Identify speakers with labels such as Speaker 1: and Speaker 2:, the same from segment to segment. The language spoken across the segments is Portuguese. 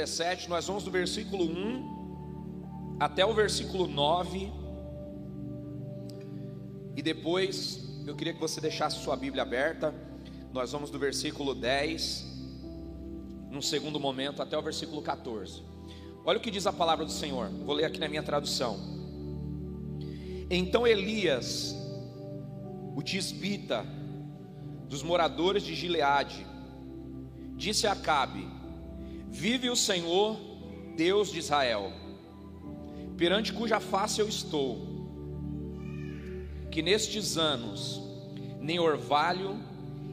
Speaker 1: 1 Reis 17, nós vamos do versículo 1 até o versículo 9. E depois eu queria que você deixasse sua Bíblia aberta. Nós vamos do versículo 10, num segundo momento, até o versículo 14. Olha o que diz a palavra do Senhor. Vou ler aqui na minha tradução. Então Elias, o tisbita, dos moradores de Gileade, disse a Acabe: Vive o Senhor, Deus de Israel, perante cuja face eu estou, que nestes anos nem orvalho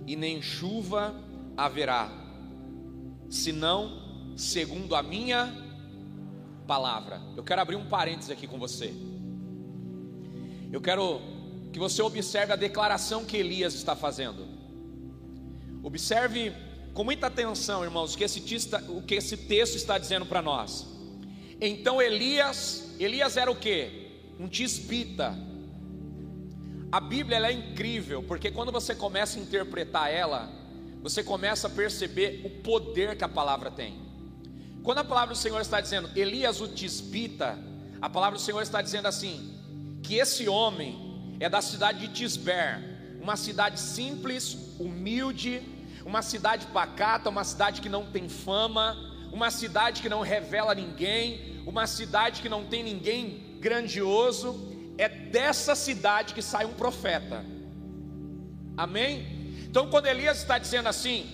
Speaker 1: e nem chuva haverá, senão segundo a minha palavra. Eu quero abrir um parênteses aqui com você. Eu quero que você observe a declaração que Elias está fazendo. Observe com muita atenção, irmãos, o que esse texto, o que esse texto está dizendo para nós. Então Elias, Elias era o que? Um tisbita. A Bíblia é incrível, porque quando você começa a interpretar ela, você começa a perceber o poder que a palavra tem. Quando a palavra do Senhor está dizendo Elias o tisbita, a palavra do Senhor está dizendo assim: que esse homem é da cidade de Tisber, uma cidade simples, humilde, uma cidade pacata, uma cidade que não tem fama, uma cidade que não revela ninguém, uma cidade que não tem ninguém grandioso. É dessa cidade que sai um profeta. Amém? Então, quando Elias está dizendo assim,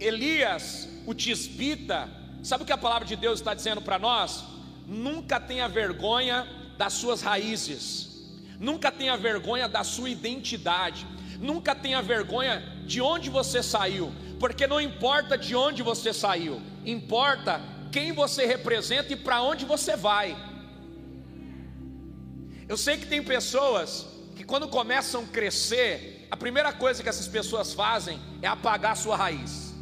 Speaker 1: Elias, o tisbita, sabe o que a palavra de Deus está dizendo para nós? Nunca tenha vergonha das suas raízes, nunca tenha vergonha da sua identidade, nunca tenha vergonha de onde você saiu, porque não importa de onde você saiu, importa quem você representa e para onde você vai. Eu sei que tem pessoas que quando começam a crescer, a primeira coisa que essas pessoas fazem é apagar a sua raiz.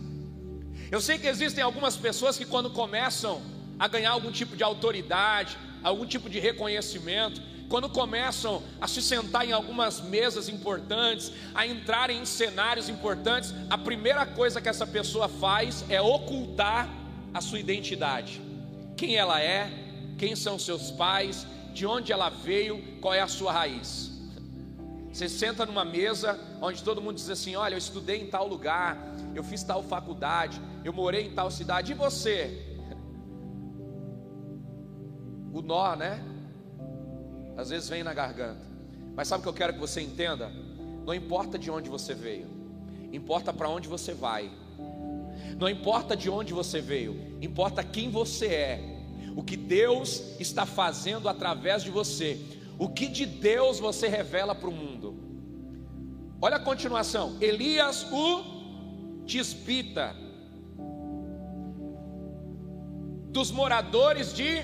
Speaker 1: Eu sei que existem algumas pessoas que quando começam a ganhar algum tipo de autoridade, algum tipo de reconhecimento, quando começam a se sentar em algumas mesas importantes, a entrar em cenários importantes, a primeira coisa que essa pessoa faz é ocultar a sua identidade. Quem ela é, quem são seus pais, de onde ela veio, qual é a sua raiz. Você senta numa mesa onde todo mundo diz assim: Olha, eu estudei em tal lugar, eu fiz tal faculdade, eu morei em tal cidade, e você? O nó, né? Às vezes vem na garganta. Mas sabe o que eu quero que você entenda? Não importa de onde você veio, importa para onde você vai. Não importa de onde você veio, importa quem você é. O que Deus está fazendo através de você. O que de Deus você revela para o mundo. Olha a continuação. Elias o tisbita dos moradores de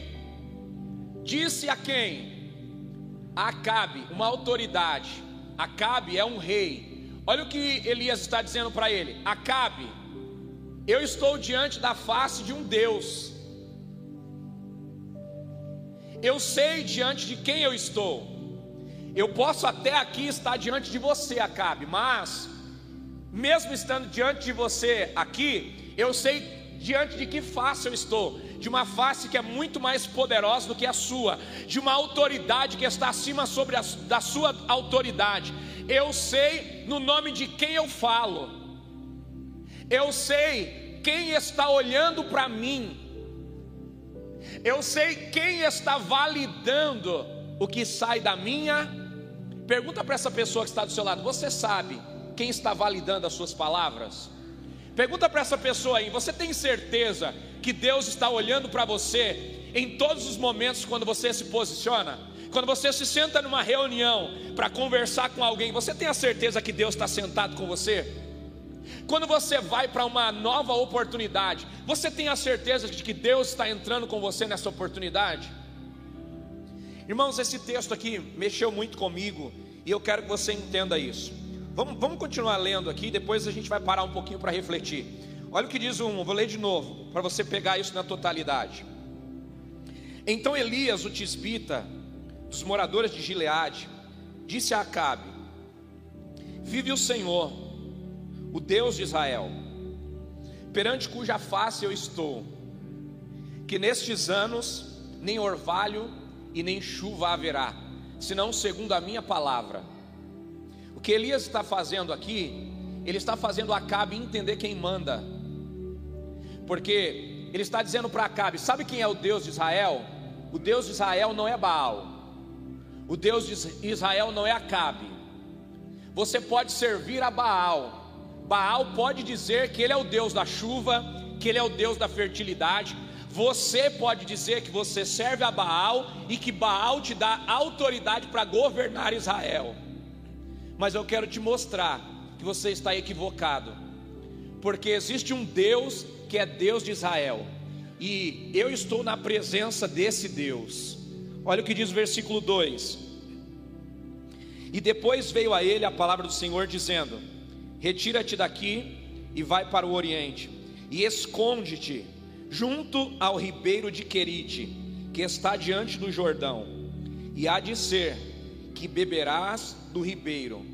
Speaker 1: disse a quem? Acabe, uma autoridade. Acabe é um rei. Olha o que Elias está dizendo para ele: Acabe, eu estou diante da face de um Deus. Eu sei diante de quem eu estou. Eu posso até aqui estar diante de você, Acabe, mas mesmo estando diante de você aqui, eu sei diante de que face eu estou de uma face que é muito mais poderosa do que a sua, de uma autoridade que está acima sobre a, da sua autoridade. Eu sei no nome de quem eu falo. Eu sei quem está olhando para mim. Eu sei quem está validando o que sai da minha. Pergunta para essa pessoa que está do seu lado: você sabe quem está validando as suas palavras? Pergunta para essa pessoa aí: você tem certeza que Deus está olhando para você em todos os momentos quando você se posiciona? Quando você se senta numa reunião para conversar com alguém, você tem a certeza que Deus está sentado com você? Quando você vai para uma nova oportunidade, você tem a certeza de que Deus está entrando com você nessa oportunidade? Irmãos, esse texto aqui mexeu muito comigo e eu quero que você entenda isso. Vamos, vamos continuar lendo aqui, depois a gente vai parar um pouquinho para refletir. Olha o que diz um, vou ler de novo, para você pegar isso na totalidade. Então Elias, o tisbita, dos moradores de Gileade, disse a Acabe: Vive o Senhor, o Deus de Israel, perante cuja face eu estou, que nestes anos nem orvalho e nem chuva haverá, senão segundo a minha palavra. Que Elias está fazendo aqui, ele está fazendo Acabe entender quem manda, porque ele está dizendo para Acabe: sabe quem é o Deus de Israel? O Deus de Israel não é Baal, o Deus de Israel não é Acabe. Você pode servir a Baal, Baal pode dizer que ele é o Deus da chuva, que ele é o Deus da fertilidade, você pode dizer que você serve a Baal e que Baal te dá autoridade para governar Israel. Mas eu quero te mostrar que você está equivocado, porque existe um Deus que é Deus de Israel, e eu estou na presença desse Deus. Olha o que diz o versículo 2: E depois veio a ele a palavra do Senhor, dizendo: Retira-te daqui e vai para o oriente, e esconde-te junto ao ribeiro de Querite, que está diante do Jordão, e há de ser que beberás do ribeiro,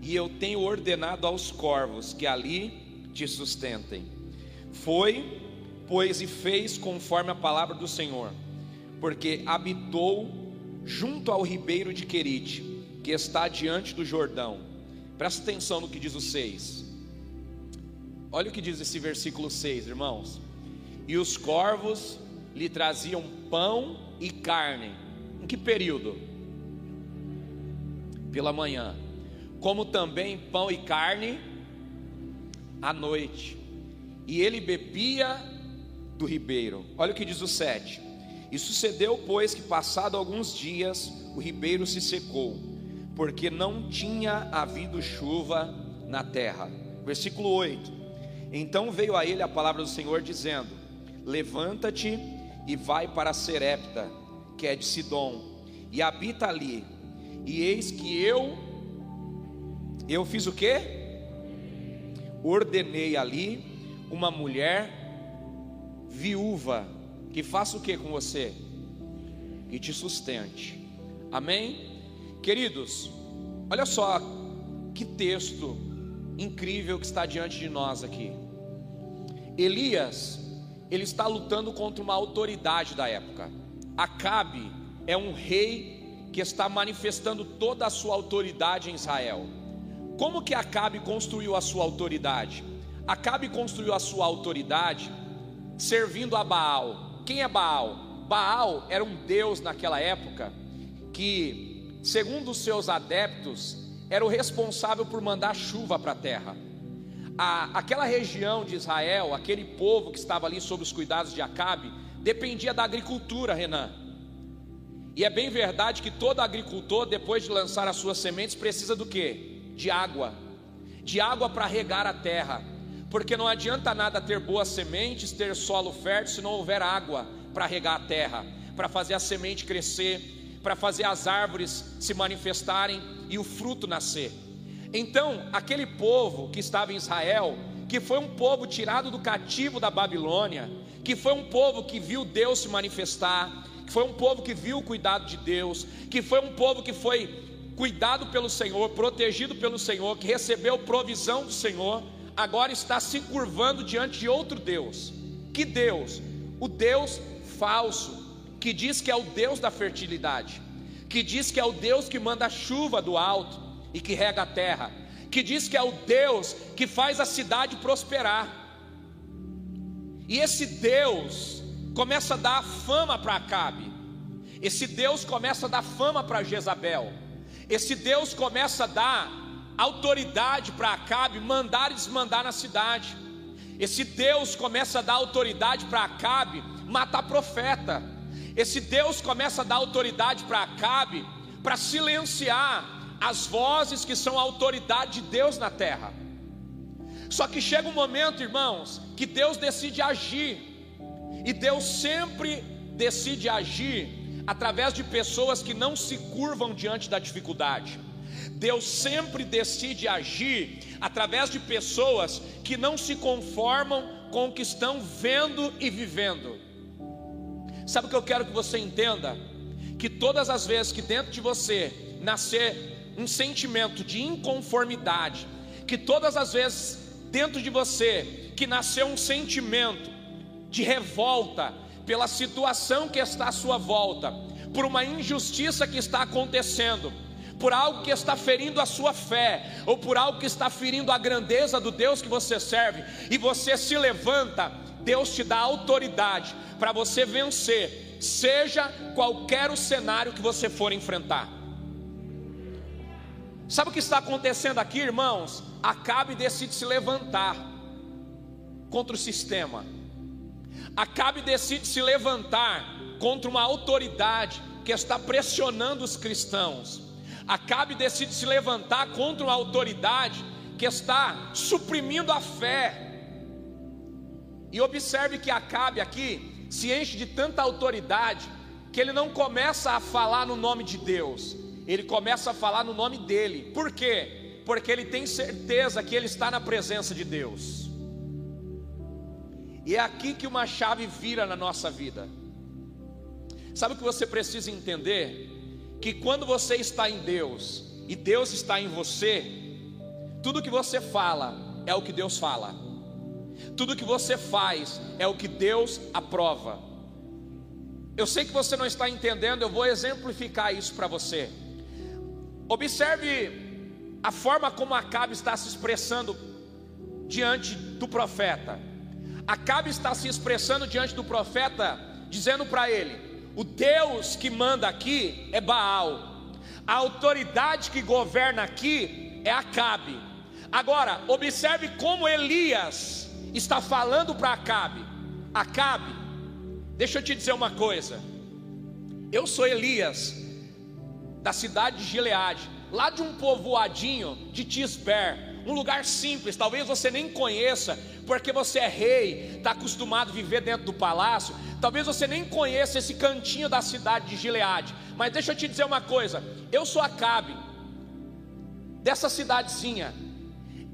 Speaker 1: e eu tenho ordenado aos corvos que ali te sustentem. Foi, pois, e fez conforme a palavra do Senhor, porque habitou junto ao ribeiro de Querite, que está diante do Jordão. Presta atenção no que diz o 6. Olha o que diz esse versículo 6, irmãos e os corvos lhe traziam pão e carne. Em que período? Pela manhã. Como também pão e carne à noite. E ele bebia do ribeiro. Olha o que diz o 7. E sucedeu, pois, que passado alguns dias o ribeiro se secou, porque não tinha havido chuva na terra. Versículo 8. Então veio a ele a palavra do Senhor dizendo: Levanta-te e vai para Serepta, que é de Sidom, e habita ali. E eis que eu eu fiz o quê? Ordenei ali uma mulher viúva que faça o que com você? Que te sustente. Amém? Queridos, olha só que texto incrível que está diante de nós aqui. Elias ele está lutando contra uma autoridade da época. Acabe é um rei que está manifestando toda a sua autoridade em Israel. Como que Acabe construiu a sua autoridade? Acabe construiu a sua autoridade servindo a Baal. Quem é Baal? Baal era um deus naquela época que, segundo os seus adeptos, era o responsável por mandar chuva para a terra aquela região de Israel, aquele povo que estava ali sob os cuidados de Acabe, dependia da agricultura, Renan. E é bem verdade que todo agricultor, depois de lançar as suas sementes, precisa do que? De água. De água para regar a terra. Porque não adianta nada ter boas sementes, ter solo fértil, se não houver água para regar a terra, para fazer a semente crescer, para fazer as árvores se manifestarem e o fruto nascer. Então, aquele povo que estava em Israel, que foi um povo tirado do cativo da Babilônia, que foi um povo que viu Deus se manifestar, que foi um povo que viu o cuidado de Deus, que foi um povo que foi cuidado pelo Senhor, protegido pelo Senhor, que recebeu provisão do Senhor, agora está se curvando diante de outro Deus. Que Deus? O Deus falso, que diz que é o Deus da fertilidade, que diz que é o Deus que manda chuva do alto, e que rega a terra, que diz que é o Deus que faz a cidade prosperar. E esse Deus começa a dar fama para Acabe. Esse Deus começa a dar fama para Jezabel. Esse Deus começa a dar autoridade para Acabe mandar e desmandar na cidade. Esse Deus começa a dar autoridade para Acabe matar profeta. Esse Deus começa a dar autoridade para Acabe para silenciar as vozes que são a autoridade de Deus na terra. Só que chega um momento, irmãos, que Deus decide agir, e Deus sempre decide agir através de pessoas que não se curvam diante da dificuldade. Deus sempre decide agir através de pessoas que não se conformam com o que estão vendo e vivendo. Sabe o que eu quero que você entenda? Que todas as vezes que dentro de você nascer um sentimento de inconformidade, que todas as vezes dentro de você que nasceu um sentimento de revolta, pela situação que está à sua volta, por uma injustiça que está acontecendo, por algo que está ferindo a sua fé, ou por algo que está ferindo a grandeza do Deus que você serve, e você se levanta, Deus te dá autoridade para você vencer, seja qualquer o cenário que você for enfrentar. Sabe o que está acontecendo aqui, irmãos? Acabe decide se levantar contra o sistema. Acabe decide se levantar contra uma autoridade que está pressionando os cristãos. Acabe decide se levantar contra uma autoridade que está suprimindo a fé. E observe que Acabe aqui se enche de tanta autoridade que ele não começa a falar no nome de Deus, ele começa a falar no nome dele. Por quê? Porque ele tem certeza que ele está na presença de Deus. E é aqui que uma chave vira na nossa vida. Sabe o que você precisa entender? Que quando você está em Deus e Deus está em você, tudo que você fala é o que Deus fala, tudo que você faz é o que Deus aprova. Eu sei que você não está entendendo, eu vou exemplificar isso para você. Observe a forma como Acabe está se expressando diante do profeta. Acabe está se expressando diante do profeta, dizendo para ele: o Deus que manda aqui é Baal, a autoridade que governa aqui é Acabe. Agora, observe como Elias está falando para Acabe: Acabe, deixa eu te dizer uma coisa. Eu sou Elias, da cidade de Gileade, lá de um povoadinho de Tisber, um lugar simples, talvez você nem conheça, porque você é rei, está acostumado a viver dentro do palácio. Talvez você nem conheça esse cantinho da cidade de Gileade, mas deixa eu te dizer uma coisa: eu sou Acabe, dessa cidadezinha,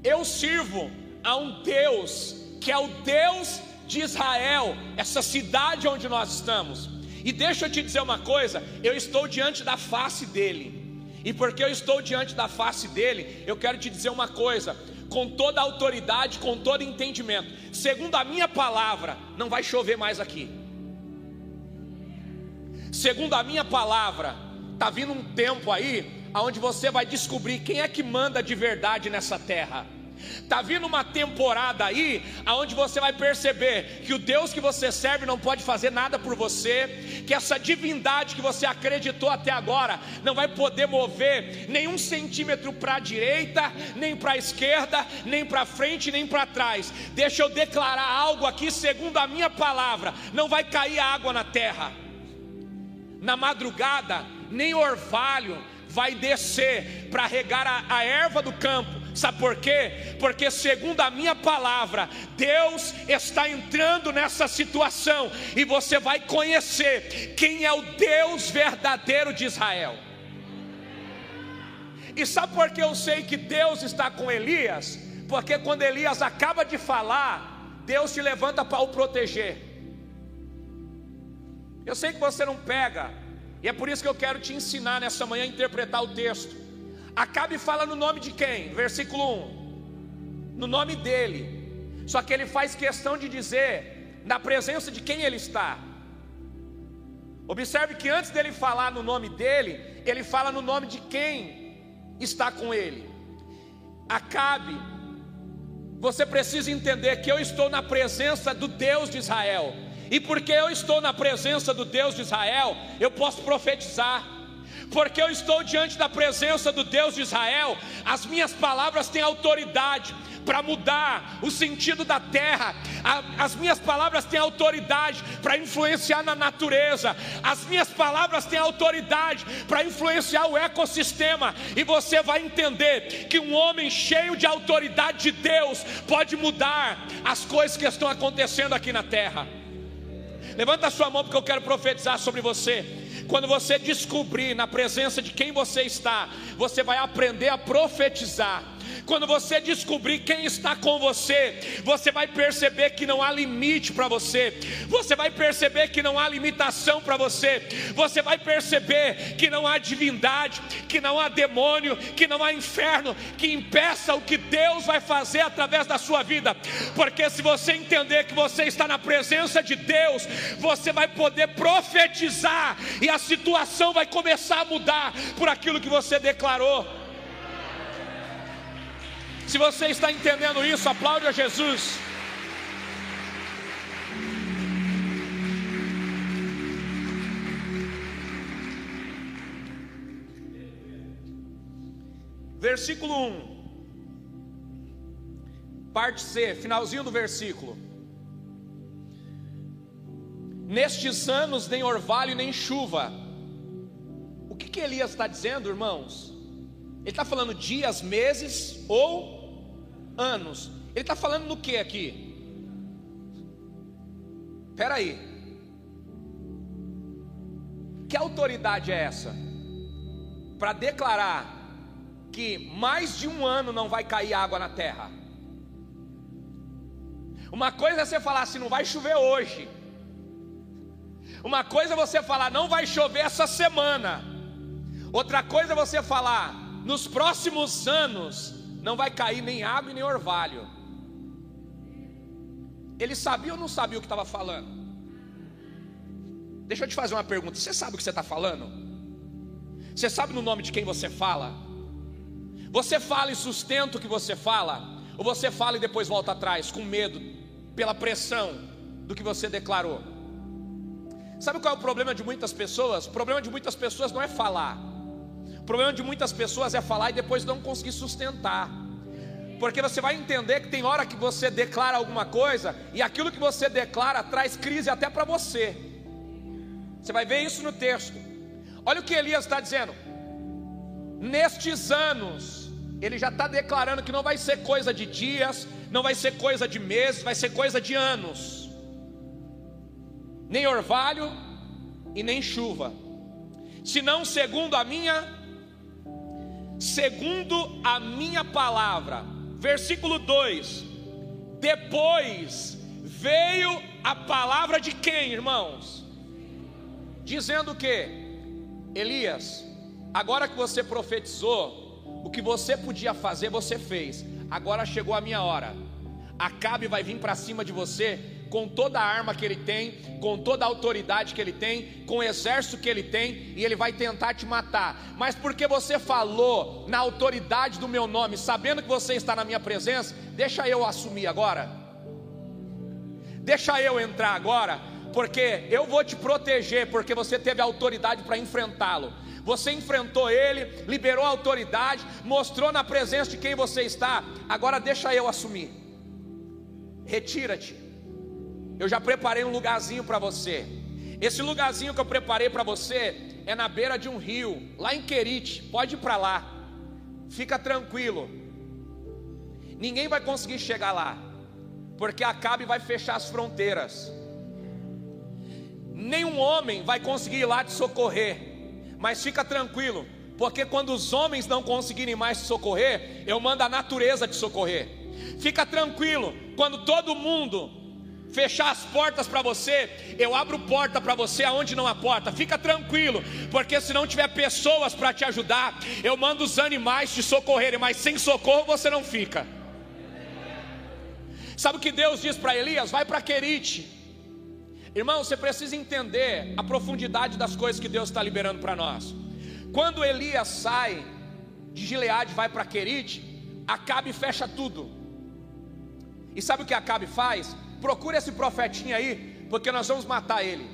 Speaker 1: eu sirvo a um Deus que é o Deus de Israel, essa cidade onde nós estamos. E deixa eu te dizer uma coisa: eu estou diante da face dele. E porque eu estou diante da face dele, eu quero te dizer uma coisa: com toda autoridade, com todo entendimento, segundo a minha palavra, não vai chover mais aqui. Segundo a minha palavra, está vindo um tempo aí, onde você vai descobrir quem é que manda de verdade nessa terra. Está vindo uma temporada aí, aonde você vai perceber que o Deus que você serve não pode fazer nada por você, que essa divindade que você acreditou até agora não vai poder mover nenhum centímetro para a direita, nem para a esquerda, nem para frente, nem para trás. Deixa eu declarar algo aqui, segundo a minha palavra: não vai cair água na terra. Na madrugada, nem orvalho vai descer para regar a, a erva do campo Sabe por quê? Porque, segundo a minha palavra, Deus está entrando nessa situação e você vai conhecer quem é o Deus verdadeiro de Israel. E sabe por que eu sei que Deus está com Elias? Porque quando Elias acaba de falar, Deus te levanta para o proteger. Eu sei que você não pega, e é por isso que eu quero te ensinar nessa manhã a interpretar o texto. Acabe fala no nome de quem? Versículo 1. No nome dele. Só que ele faz questão de dizer na presença de quem ele está. Observe que antes dele falar no nome dele, ele fala no nome de quem está com ele. Acabe, você precisa entender que eu estou na presença do Deus de Israel. E porque eu estou na presença do Deus de Israel, eu posso profetizar porque eu estou diante da presença do Deus de Israel, as minhas palavras têm autoridade para mudar o sentido da terra, as minhas palavras têm autoridade para influenciar na natureza, as minhas palavras têm autoridade para influenciar o ecossistema, e você vai entender que um homem cheio de autoridade de Deus pode mudar as coisas que estão acontecendo aqui na terra. Levanta a sua mão porque eu quero profetizar sobre você. Quando você descobrir na presença de quem você está, você vai aprender a profetizar. Quando você descobrir quem está com você, você vai perceber que não há limite para você. Você vai perceber que não há limitação para você. Você vai perceber que não há divindade, que não há demônio, que não há inferno que impeça o que Deus vai fazer através da sua vida. Porque se você entender que você está na presença de Deus, você vai poder profetizar e a situação vai começar a mudar por aquilo que você declarou. Se você está entendendo isso, aplaude a Jesus. Versículo 1. Parte C, finalzinho do versículo. Nestes anos nem orvalho nem chuva. O que, que Elias está dizendo, irmãos? Ele está falando dias, meses ou anos. Ele está falando do que aqui? Espera aí. Que autoridade é essa? Para declarar que mais de um ano não vai cair água na terra. Uma coisa é você falar assim, não vai chover hoje. Uma coisa é você falar, não vai chover essa semana. Outra coisa é você falar, nos próximos anos não vai cair nem água e nem orvalho. Ele sabia ou não sabia o que estava falando? Deixa eu te fazer uma pergunta: você sabe o que você está falando? Você sabe no nome de quem você fala? Você fala e sustenta o que você fala, ou você fala e depois volta atrás com medo, pela pressão do que você declarou? Sabe qual é o problema de muitas pessoas? O problema de muitas pessoas não é falar. O problema de muitas pessoas é falar e depois não conseguir sustentar. Porque você vai entender que tem hora que você declara alguma coisa e aquilo que você declara traz crise até para você. Você vai ver isso no texto. Olha o que Elias está dizendo. Nestes anos, ele já está declarando que não vai ser coisa de dias, não vai ser coisa de meses, vai ser coisa de anos. Nem orvalho e nem chuva. Senão segundo a minha segundo a minha palavra. Versículo 2. Depois veio a palavra de quem, irmãos? Dizendo que Elias, agora que você profetizou, o que você podia fazer, você fez. Agora chegou a minha hora. Acabe vai vir para cima de você com toda a arma que ele tem, com toda a autoridade que ele tem, com o exército que ele tem, e ele vai tentar te matar. Mas porque você falou na autoridade do meu nome, sabendo que você está na minha presença, deixa eu assumir agora. Deixa eu entrar agora, porque eu vou te proteger, porque você teve autoridade para enfrentá-lo você enfrentou ele, liberou a autoridade, mostrou na presença de quem você está. Agora deixa eu assumir. Retira-te. Eu já preparei um lugarzinho para você. Esse lugarzinho que eu preparei para você é na beira de um rio, lá em Querite. Pode ir para lá. Fica tranquilo. Ninguém vai conseguir chegar lá, porque Acabe vai fechar as fronteiras. Nenhum homem vai conseguir ir lá te socorrer. Mas fica tranquilo, porque quando os homens não conseguirem mais te socorrer, eu mando a natureza te socorrer. Fica tranquilo, quando todo mundo fechar as portas para você, eu abro porta para você aonde não há porta. Fica tranquilo, porque se não tiver pessoas para te ajudar, eu mando os animais te socorrerem, mas sem socorro você não fica. Sabe o que Deus diz para Elias? Vai para Querite. Irmão, você precisa entender a profundidade das coisas que Deus está liberando para nós. Quando Elias sai de Gileade vai para Querite, Acabe fecha tudo. E sabe o que Acabe faz? Procura esse profetinho aí, porque nós vamos matar ele.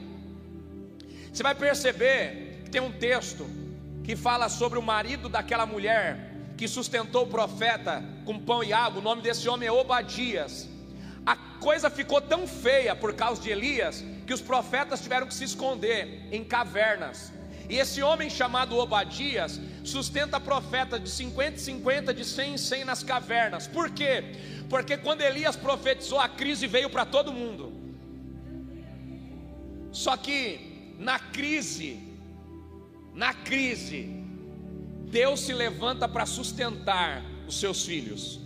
Speaker 1: Você vai perceber que tem um texto que fala sobre o marido daquela mulher que sustentou o profeta com pão e água. O nome desse homem é Obadias. A coisa ficou tão feia por causa de Elias que os profetas tiveram que se esconder em cavernas. E esse homem chamado Obadias sustenta profeta de 50 em 50, de 100 em 100 nas cavernas. Por quê? Porque quando Elias profetizou, a crise veio para todo mundo. Só que na crise, na crise, Deus se levanta para sustentar os seus filhos.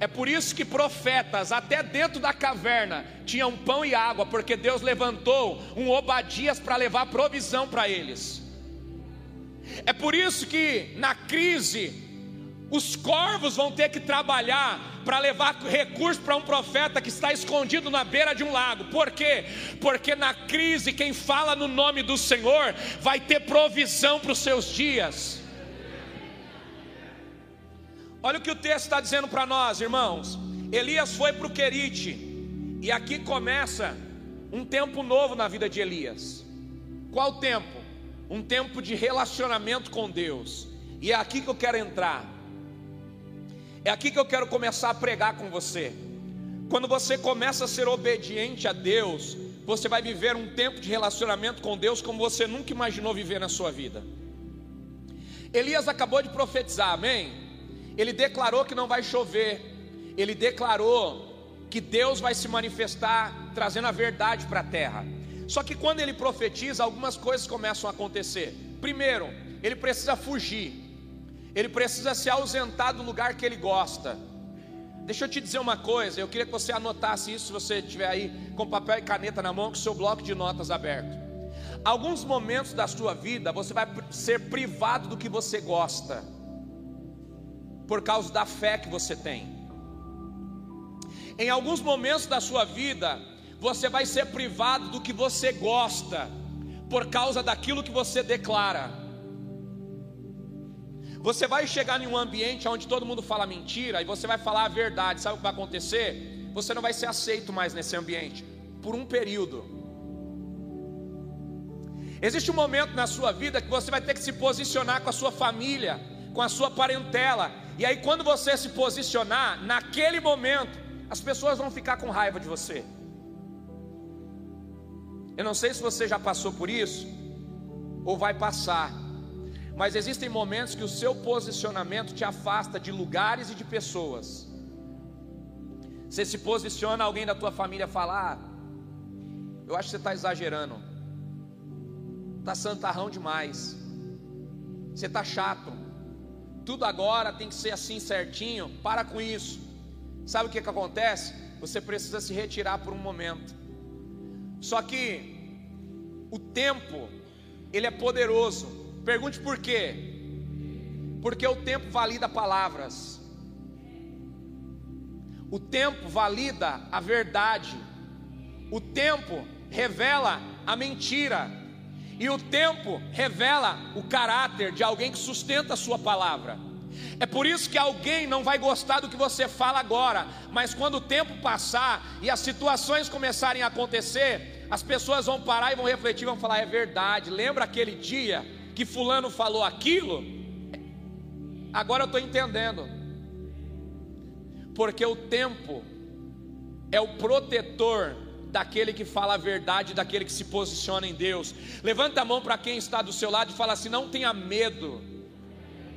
Speaker 1: É por isso que profetas, até dentro da caverna, tinham pão e água, porque Deus levantou um Obadias para levar provisão para eles. É por isso que na crise, os corvos vão ter que trabalhar para levar recurso para um profeta que está escondido na beira de um lago. Por quê? Porque na crise, quem fala no nome do Senhor vai ter provisão para os seus dias. Olha o que o texto está dizendo para nós, irmãos. Elias foi para o Querite, e aqui começa um tempo novo na vida de Elias. Qual tempo? Um tempo de relacionamento com Deus. E é aqui que eu quero entrar. É aqui que eu quero começar a pregar com você. Quando você começa a ser obediente a Deus, você vai viver um tempo de relacionamento com Deus como você nunca imaginou viver na sua vida. Elias acabou de profetizar, amém? Ele declarou que não vai chover, ele declarou que Deus vai se manifestar trazendo a verdade para a terra. Só que quando ele profetiza, algumas coisas começam a acontecer. Primeiro, ele precisa fugir, ele precisa se ausentar do lugar que ele gosta. Deixa eu te dizer uma coisa, eu queria que você anotasse isso se você estiver aí com papel e caneta na mão, com o seu bloco de notas aberto. Alguns momentos da sua vida você vai ser privado do que você gosta por causa da fé que você tem. Em alguns momentos da sua vida, você vai ser privado do que você gosta, por causa daquilo que você declara. Você vai chegar em um ambiente onde todo mundo fala mentira e você vai falar a verdade. Sabe o que vai acontecer? Você não vai ser aceito mais nesse ambiente por um período. Existe um momento na sua vida que você vai ter que se posicionar com a sua família, com a sua parentela, e aí, quando você se posicionar, naquele momento, as pessoas vão ficar com raiva de você. Eu não sei se você já passou por isso, ou vai passar, mas existem momentos que o seu posicionamento te afasta de lugares e de pessoas. Você se posiciona, alguém da tua família fala: ah, Eu acho que você está exagerando, está santarrão demais, você está chato tudo agora tem que ser assim certinho, para com isso. Sabe o que, que acontece? Você precisa se retirar por um momento. Só que o tempo, ele é poderoso. Pergunte por quê? Porque o tempo valida palavras. O tempo valida a verdade. O tempo revela a mentira. E o tempo revela o caráter de alguém que sustenta a sua palavra. É por isso que alguém não vai gostar do que você fala agora, mas quando o tempo passar e as situações começarem a acontecer, as pessoas vão parar e vão refletir, vão falar: é verdade, lembra aquele dia que Fulano falou aquilo? Agora eu estou entendendo, porque o tempo é o protetor daquele que fala a verdade, daquele que se posiciona em Deus. Levanta a mão para quem está do seu lado e fala assim: não tenha medo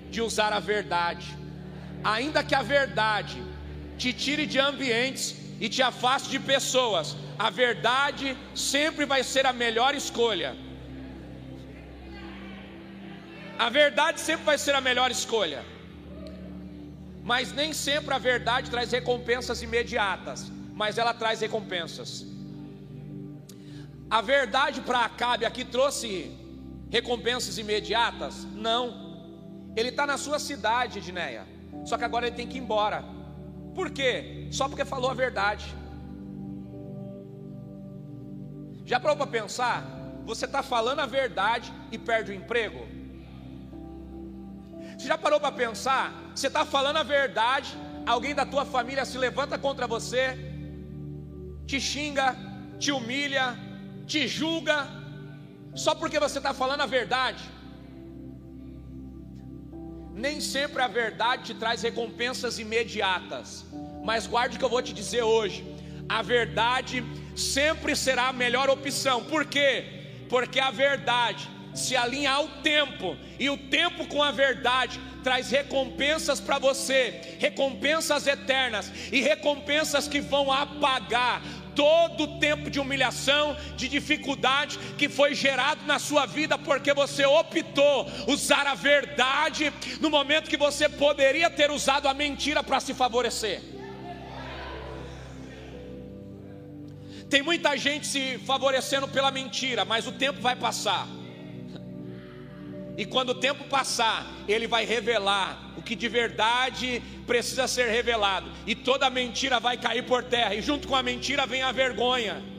Speaker 1: de usar a verdade, ainda que a verdade te tire de ambientes e te afaste de pessoas, a verdade sempre vai ser a melhor escolha. A verdade sempre vai ser a melhor escolha. Mas nem sempre a verdade traz recompensas imediatas, mas ela traz recompensas. A verdade para Acabe aqui trouxe recompensas imediatas? Não. Ele está na sua cidade, Edneia. Só que agora ele tem que ir embora. Por quê? Só porque falou a verdade. Já parou para pensar? Você está falando a verdade e perde o emprego? Você já parou para pensar? Você está falando a verdade, alguém da tua família se levanta contra você, te xinga, te humilha, te julga só porque você está falando a verdade. Nem sempre a verdade te traz recompensas imediatas, mas guarde o que eu vou te dizer hoje: a verdade sempre será a melhor opção, por quê? Porque a verdade se alinha ao tempo, e o tempo com a verdade traz recompensas para você, recompensas eternas e recompensas que vão apagar todo o tempo de humilhação, de dificuldade que foi gerado na sua vida porque você optou usar a verdade no momento que você poderia ter usado a mentira para se favorecer. Tem muita gente se favorecendo pela mentira, mas o tempo vai passar. E quando o tempo passar, ele vai revelar o que de verdade precisa ser revelado. E toda mentira vai cair por terra. E junto com a mentira vem a vergonha.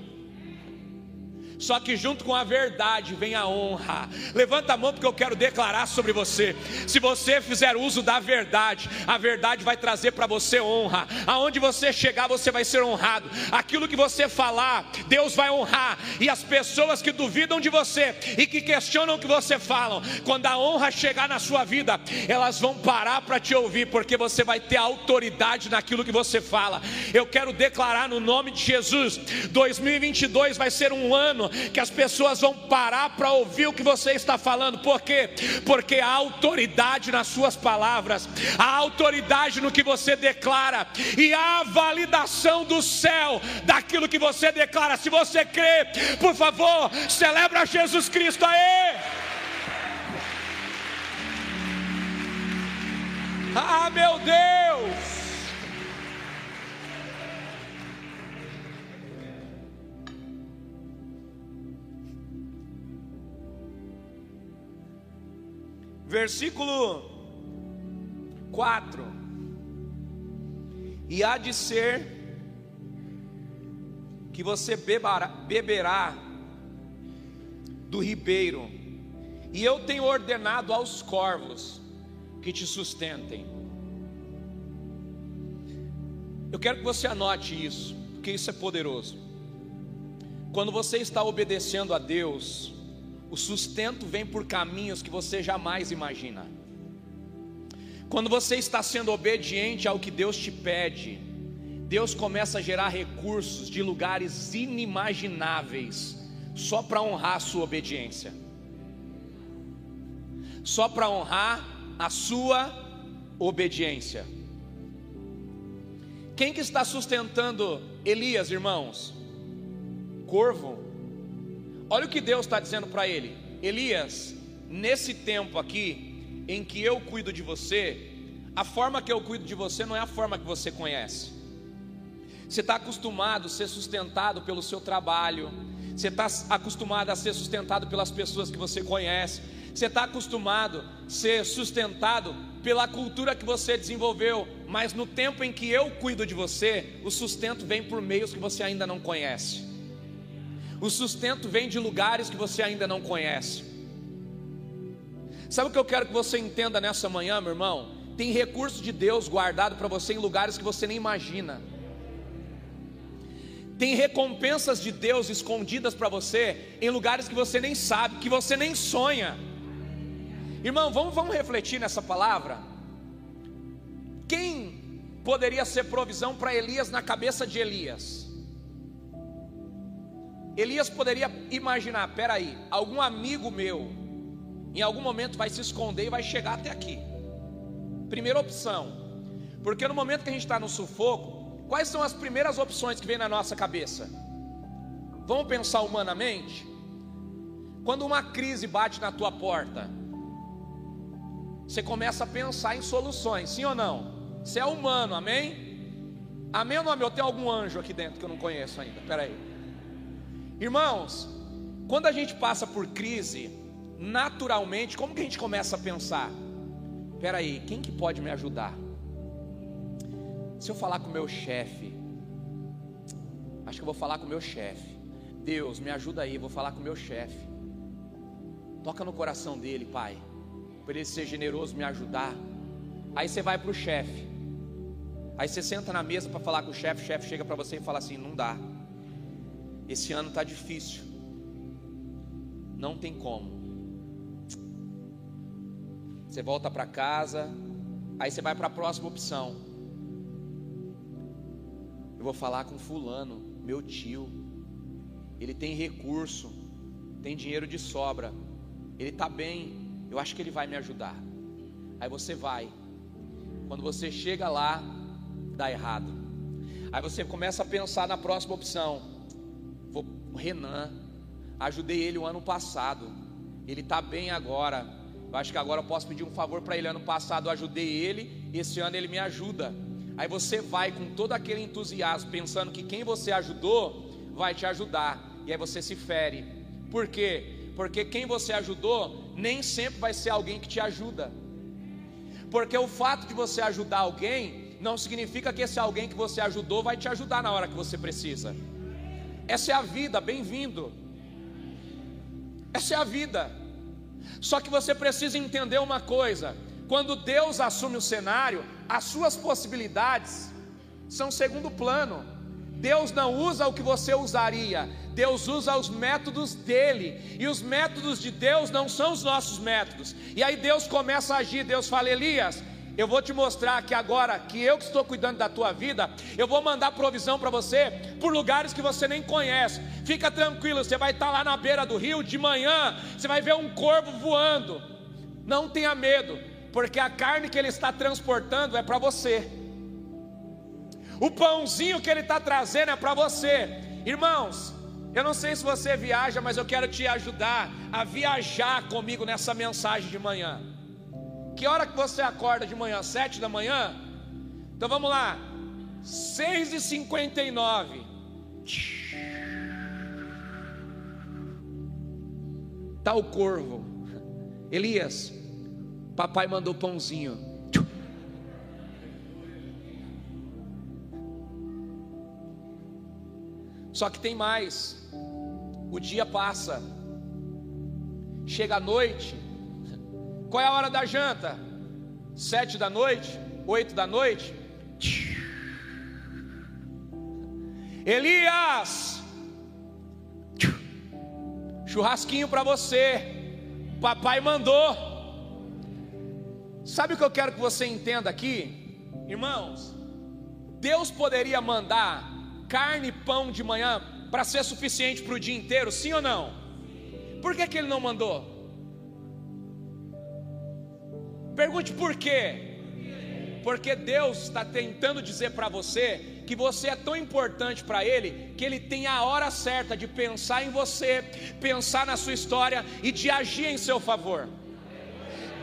Speaker 1: Só que junto com a verdade vem a honra. Levanta a mão porque eu quero declarar sobre você. Se você fizer uso da verdade, a verdade vai trazer para você honra. Aonde você chegar, você vai ser honrado. Aquilo que você falar, Deus vai honrar. E as pessoas que duvidam de você e que questionam o que você fala, quando a honra chegar na sua vida, elas vão parar para te ouvir, porque você vai ter autoridade naquilo que você fala. Eu quero declarar no nome de Jesus: 2022 vai ser um que as pessoas vão parar para ouvir o que você está falando. Por quê? Porque há autoridade nas suas palavras, há autoridade no que você declara, e há validação do céu daquilo que você declara. Se você crê, por favor, celebra Jesus Cristo aí. Ah, meu Deus! Versículo 4: E há de ser que você beberá, beberá do ribeiro, e eu tenho ordenado aos corvos que te sustentem. Eu quero que você anote isso, porque isso é poderoso. Quando você está obedecendo a Deus, o sustento vem por caminhos que você jamais imagina. Quando você está sendo obediente ao que Deus te pede, Deus começa a gerar recursos de lugares inimagináveis, só para honrar a sua obediência, só para honrar a sua obediência. Quem que está sustentando Elias, irmãos? Corvo. Olha o que Deus está dizendo para ele: Elias, nesse tempo aqui, em que eu cuido de você, a forma que eu cuido de você não é a forma que você conhece. Você está acostumado a ser sustentado pelo seu trabalho, você está acostumado a ser sustentado pelas pessoas que você conhece, você está acostumado a ser sustentado pela cultura que você desenvolveu, mas no tempo em que eu cuido de você, o sustento vem por meios que você ainda não conhece. O sustento vem de lugares que você ainda não conhece. Sabe o que eu quero que você entenda nessa manhã, meu irmão? Tem recurso de Deus guardado para você em lugares que você nem imagina. Tem recompensas de Deus escondidas para você em lugares que você nem sabe, que você nem sonha. Irmão, vamos, vamos refletir nessa palavra. Quem poderia ser provisão para Elias na cabeça de Elias? Elias poderia imaginar: peraí, algum amigo meu, em algum momento vai se esconder e vai chegar até aqui. Primeira opção, porque no momento que a gente está no sufoco, quais são as primeiras opções que vem na nossa cabeça? Vamos pensar humanamente? Quando uma crise bate na tua porta, você começa a pensar em soluções, sim ou não? Você é humano, amém? Amém ou não amém? Eu tenho algum anjo aqui dentro que eu não conheço ainda, peraí. Irmãos, quando a gente passa por crise, naturalmente, como que a gente começa a pensar? Espera aí, quem que pode me ajudar? Se eu falar com o meu chefe, acho que eu vou falar com o meu chefe. Deus, me ajuda aí, vou falar com o meu chefe. Toca no coração dele, Pai, para ele ser generoso, me ajudar. Aí você vai para o chefe. Aí você senta na mesa para falar com o chefe, o chefe chega para você e fala assim: não dá. Esse ano está difícil. Não tem como. Você volta para casa, aí você vai para a próxima opção. Eu vou falar com fulano, meu tio. Ele tem recurso, tem dinheiro de sobra. Ele está bem. Eu acho que ele vai me ajudar. Aí você vai. Quando você chega lá, dá errado. Aí você começa a pensar na próxima opção. O Renan, ajudei ele o ano passado. Ele está bem agora. Eu acho que agora eu posso pedir um favor para ele. Ano passado eu ajudei ele, esse ano ele me ajuda. Aí você vai com todo aquele entusiasmo, pensando que quem você ajudou vai te ajudar. E aí você se fere. Por quê? Porque quem você ajudou nem sempre vai ser alguém que te ajuda. Porque o fato de você ajudar alguém não significa que esse alguém que você ajudou vai te ajudar na hora que você precisa. Essa é a vida, bem-vindo. Essa é a vida. Só que você precisa entender uma coisa: quando Deus assume o cenário, as suas possibilidades são segundo plano. Deus não usa o que você usaria, Deus usa os métodos dele, e os métodos de Deus não são os nossos métodos. E aí Deus começa a agir, Deus fala: Elias, eu vou te mostrar que agora que eu que estou cuidando da tua vida, eu vou mandar provisão para você por lugares que você nem conhece. Fica tranquilo, você vai estar lá na beira do rio de manhã, você vai ver um corvo voando. Não tenha medo, porque a carne que ele está transportando é para você. O pãozinho que ele está trazendo é para você, irmãos. Eu não sei se você viaja, mas eu quero te ajudar a viajar comigo nessa mensagem de manhã. Que hora que você acorda de manhã? Sete da manhã? Então vamos lá. Seis e cinquenta e nove. Tá o corvo. Elias, papai mandou pãozinho. Só que tem mais. O dia passa. Chega a noite. Qual é a hora da janta? Sete da noite? Oito da noite? Elias, churrasquinho para você. Papai mandou. Sabe o que eu quero que você entenda aqui, irmãos? Deus poderia mandar carne e pão de manhã para ser suficiente para o dia inteiro, sim ou não? Por que, que ele não mandou? Pergunte por quê? Porque Deus está tentando dizer para você que você é tão importante para Ele que Ele tem a hora certa de pensar em você, pensar na sua história e de agir em seu favor.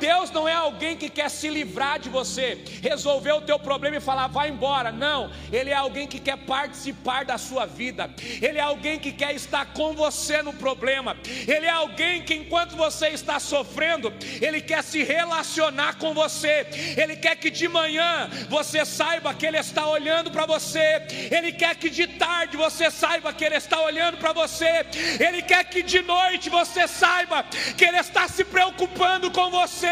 Speaker 1: Deus não é alguém que quer se livrar de você, resolver o teu problema e falar, vai embora. Não, Ele é alguém que quer participar da sua vida, Ele é alguém que quer estar com você no problema, Ele é alguém que enquanto você está sofrendo, Ele quer se relacionar com você, Ele quer que de manhã você saiba que Ele está olhando para você, Ele quer que de tarde você saiba que Ele está olhando para você, Ele quer que de noite você saiba que Ele está se preocupando com você.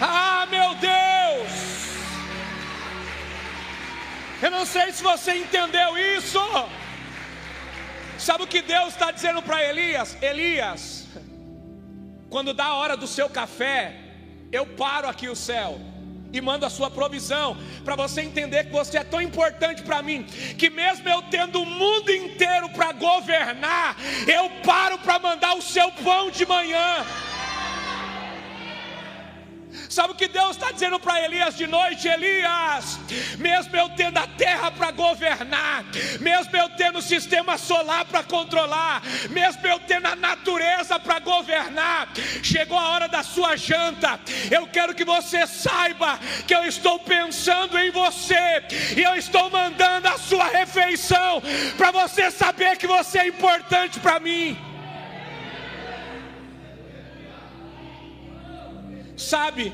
Speaker 1: Ah, meu Deus! Eu não sei se você entendeu isso. Sabe o que Deus está dizendo para Elias? Elias, quando dá a hora do seu café, eu paro aqui o céu e mando a sua provisão, para você entender que você é tão importante para mim, que mesmo eu tendo o mundo inteiro para governar, eu paro para mandar o seu pão de manhã. Sabe o que Deus está dizendo para Elias de noite? Elias, mesmo eu tendo a terra para governar, mesmo eu tendo o sistema solar para controlar, mesmo eu tendo a natureza para governar, chegou a hora da sua janta. Eu quero que você saiba que eu estou pensando em você e eu estou mandando a sua refeição para você saber que você é importante para mim. Sabe,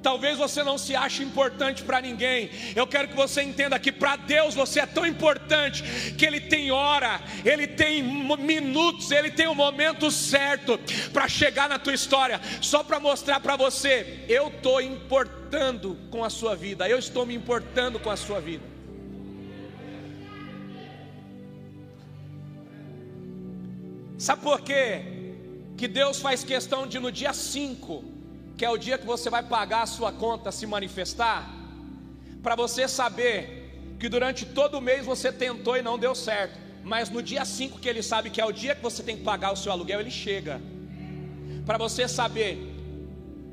Speaker 1: talvez você não se ache importante para ninguém. Eu quero que você entenda que para Deus você é tão importante que Ele tem hora, Ele tem minutos, Ele tem o momento certo para chegar na tua história, só para mostrar para você: eu estou importando com a sua vida, eu estou me importando com a sua vida. Sabe por quê? Que Deus faz questão de no dia 5 que é o dia que você vai pagar a sua conta se manifestar, para você saber que durante todo o mês você tentou e não deu certo, mas no dia 5 que ele sabe que é o dia que você tem que pagar o seu aluguel, ele chega. Para você saber,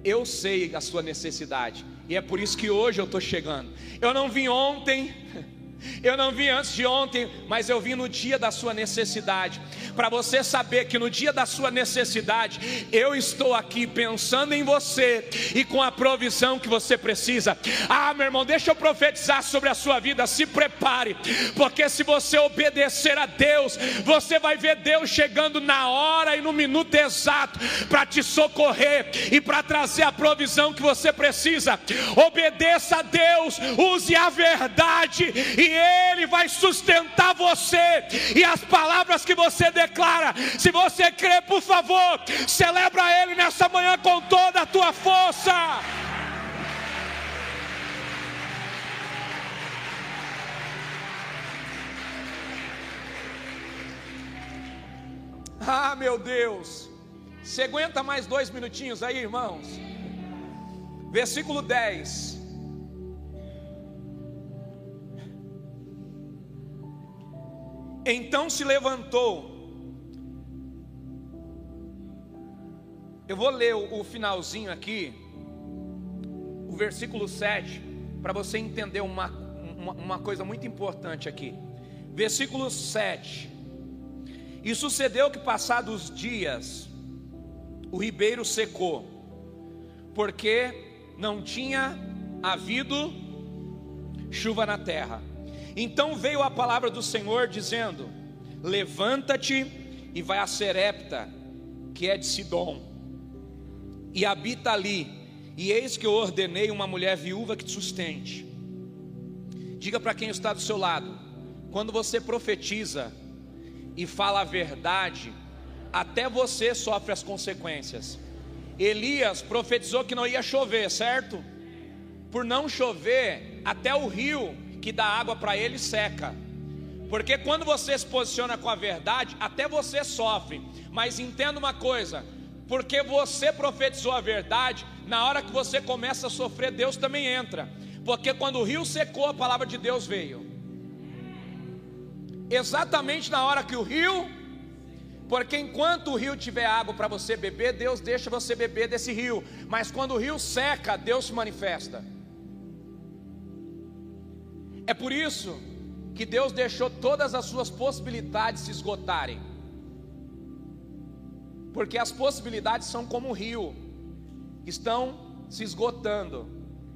Speaker 1: eu sei a sua necessidade, E é por isso que hoje eu estou chegando. Eu não vim ontem. Eu não vim antes de ontem, mas eu vim no dia da sua necessidade. Para você saber que no dia da sua necessidade, eu estou aqui pensando em você e com a provisão que você precisa. Ah, meu irmão, deixa eu profetizar sobre a sua vida. Se prepare, porque se você obedecer a Deus, você vai ver Deus chegando na hora e no minuto exato para te socorrer e para trazer a provisão que você precisa. Obedeça a Deus, use a verdade e Ele vai sustentar você e as palavras que você declara. Se você crê, por favor, celebra Ele nessa manhã com toda a tua força. Ah, meu Deus. Você aguenta mais dois minutinhos aí, irmãos? Versículo 10. Então se levantou. Eu vou ler o, finalzinho aqui, o versículo 7, para você entender uma, uma, uma coisa muito importante aqui. Versículo 7. E sucedeu que, passados dias, o ribeiro secou, porque não tinha havido chuva na terra. Então veio a palavra do Senhor dizendo: Levanta-te e vai a Serepta, que é de Sidom, e habita ali. E eis que eu ordenei uma mulher viúva que te sustente. Diga para quem está do seu lado: quando você profetiza e fala a verdade, até você sofre as consequências. Elias profetizou que não ia chover, certo? Por não chover, até o rio que dá água para ele seca. Porque quando você se posiciona com a verdade, até você sofre. Mas entenda uma coisa: porque você profetizou a verdade, na hora que você começa a sofrer, Deus também entra. Porque quando o rio secou, a palavra de Deus veio. Exatamente na hora que o rio, porque enquanto o rio tiver água para você beber, Deus deixa você beber desse rio. Mas quando o rio seca, Deus se manifesta. É por isso que Deus deixou todas as suas possibilidades se esgotarem. Porque as possibilidades são como um rio, estão se esgotando.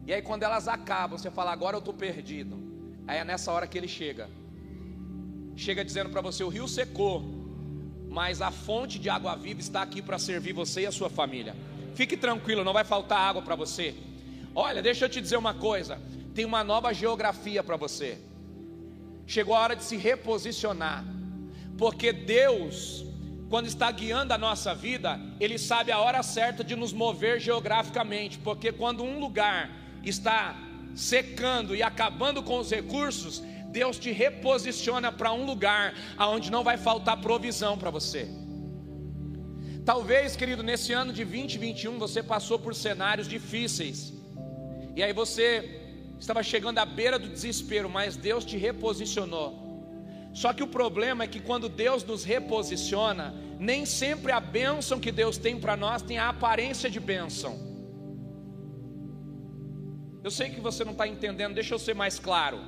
Speaker 1: E aí quando elas acabam, você fala: "Agora eu estou perdido". Aí é nessa hora que ele chega. Chega dizendo para você: "O rio secou, mas a fonte de água viva está aqui para servir você e a sua família. Fique tranquilo, não vai faltar água para você. Olha, deixa eu te dizer uma coisa: tem uma nova geografia para você. Chegou a hora de se reposicionar, porque Deus, quando está guiando a nossa vida, Ele sabe a hora certa de nos mover geograficamente, porque quando um lugar está secando e acabando com os recursos, Deus te reposiciona para um lugar aonde não vai faltar provisão para você. Talvez, querido, nesse ano de 2021 você passou por cenários difíceis. E aí você estava chegando à beira do desespero, mas Deus te reposicionou. Só que o problema é que quando Deus nos reposiciona, nem sempre a bênção que Deus tem para nós tem a aparência de bênção. Eu sei que você não está entendendo, deixa eu ser mais claro.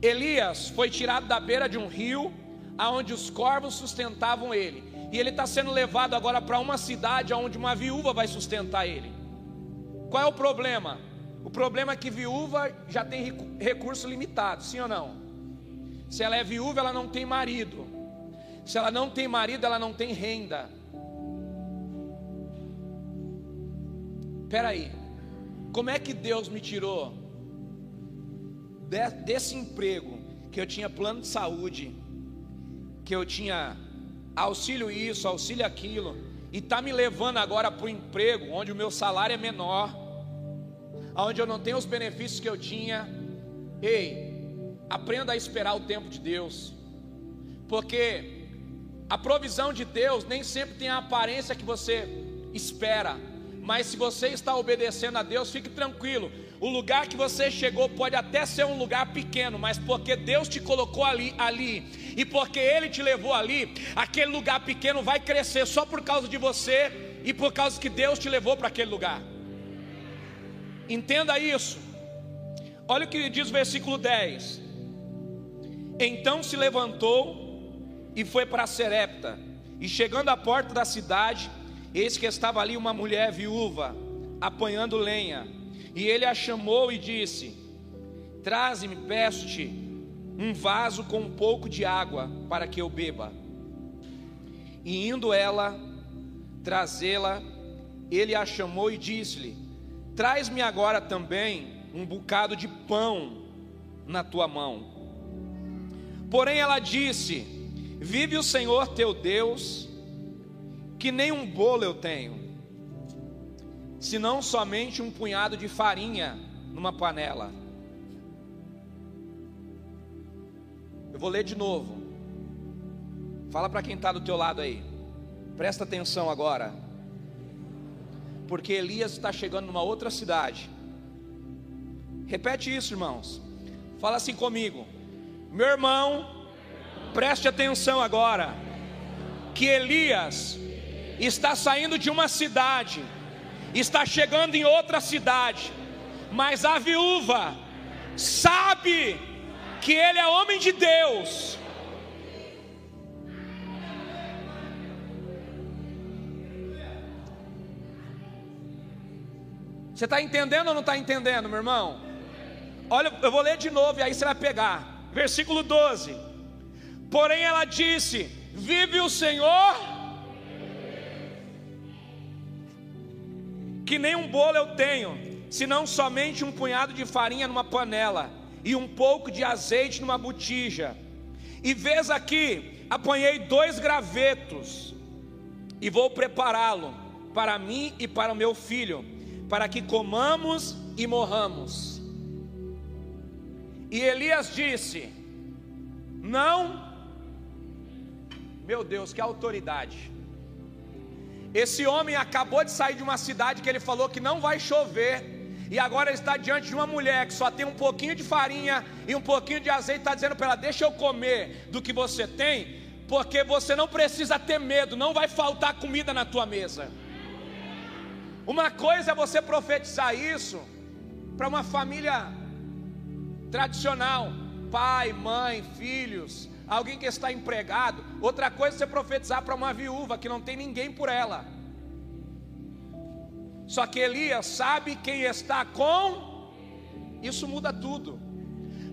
Speaker 1: Elias foi tirado da beira de um rio, aonde os corvos sustentavam ele, e ele está sendo levado agora para uma cidade onde uma viúva vai sustentar ele. Qual é o problema? O problema é que viúva já tem recurso limitado, sim ou não? Se ela é viúva, ela não tem marido. Se ela não tem marido, ela não tem renda. Espera aí, como é que Deus me tirou desse emprego que eu tinha plano de saúde, que eu tinha auxílio isso, auxílio aquilo, e está me levando agora para o emprego onde o meu salário é menor? Onde eu não tenho os benefícios que eu tinha. Ei, aprenda a esperar o tempo de Deus, porque a provisão de Deus nem sempre tem a aparência que você espera, mas se você está obedecendo a Deus, fique tranquilo. O lugar que você chegou pode até ser um lugar pequeno, mas porque Deus te colocou ali, ali, e porque Ele te levou ali, aquele lugar pequeno vai crescer só por causa de você e por causa que Deus te levou para aquele lugar. Entenda isso. Olha o que diz o versículo 10. Então se levantou e foi para Serepta. E chegando à porta da cidade, eis que estava ali uma mulher viúva, apanhando lenha. E ele a chamou e disse: Traze-me, peço-te, um vaso com um pouco de água para que eu beba. E indo ela trazê-la, ele a chamou e disse-lhe: Traz-me agora também um bocado de pão na tua mão. Porém ela disse: Vive o Senhor teu Deus, que nem um bolo eu tenho, senão somente um punhado de farinha numa panela. Eu vou ler de novo. Fala para quem está do teu lado aí. Presta atenção agora. Porque Elias está chegando numa outra cidade. Repete isso, irmãos. Fala assim comigo. Meu irmão, preste atenção agora. Que Elias está saindo de uma cidade, está chegando em outra cidade, mas a viúva sabe que ele é homem de Deus. Você está entendendo ou não está entendendo, meu irmão? Olha, eu vou ler de novo e aí você vai pegar. Versículo 12. Porém ela disse: Vive o Senhor, que nem um bolo eu tenho, senão somente um punhado de farinha numa panela e um pouco de azeite numa botija. E vês aqui, apanhei dois gravetos e vou prepará-lo para mim e para o meu filho, para que comamos e morramos. E Elias disse: Não, meu Deus, que autoridade. Esse homem acabou de sair de uma cidade que ele falou que não vai chover e agora ele está diante de uma mulher que só tem um pouquinho de farinha e um pouquinho de azeite, está dizendo para ela: Deixa eu comer do que você tem, porque você não precisa ter medo, não vai faltar comida na tua mesa. Uma coisa é você profetizar isso para uma família tradicional, pai, mãe, filhos, alguém que está empregado. Outra coisa é você profetizar para uma viúva que não tem ninguém por ela. Só que Elias sabe quem está com, isso muda tudo.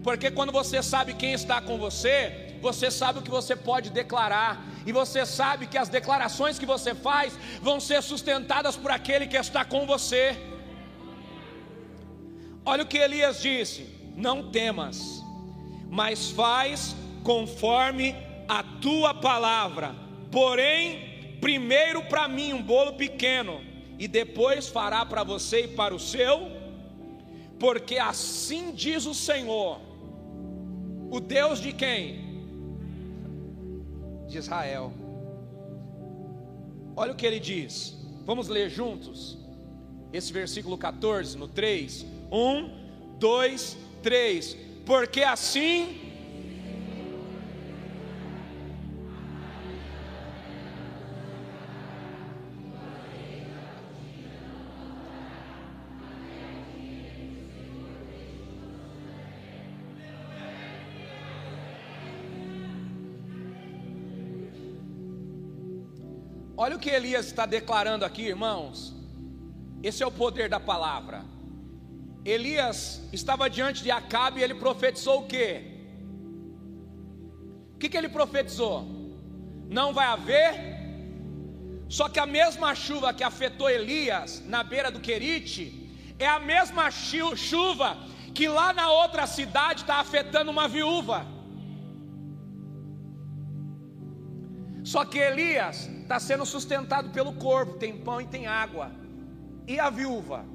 Speaker 1: Porque quando você sabe quem está com você, você sabe o que você pode declarar, e você sabe que as declarações que você faz vão ser sustentadas por aquele que está com você. Olha o que Elias disse: Não temas, mas faz conforme a tua palavra. Porém, primeiro para mim um bolo pequeno e depois fará para você e para o seu, porque assim diz o Senhor, o Deus de quem? De Israel. Olha o que ele diz, vamos ler juntos, esse versículo 14, no 3: 1, 2, 3. Porque assim Olha o que Elias está declarando aqui, irmãos. Esse é o poder da palavra. Elias estava diante de Acabe e ele profetizou o quê? O que, que ele profetizou? Não vai haver. Só que a mesma chuva que afetou Elias na beira do Querite é a mesma chuva que lá na outra cidade está afetando uma viúva. Só que Elias está sendo sustentado pelo corpo, tem pão e tem água. E a viúva?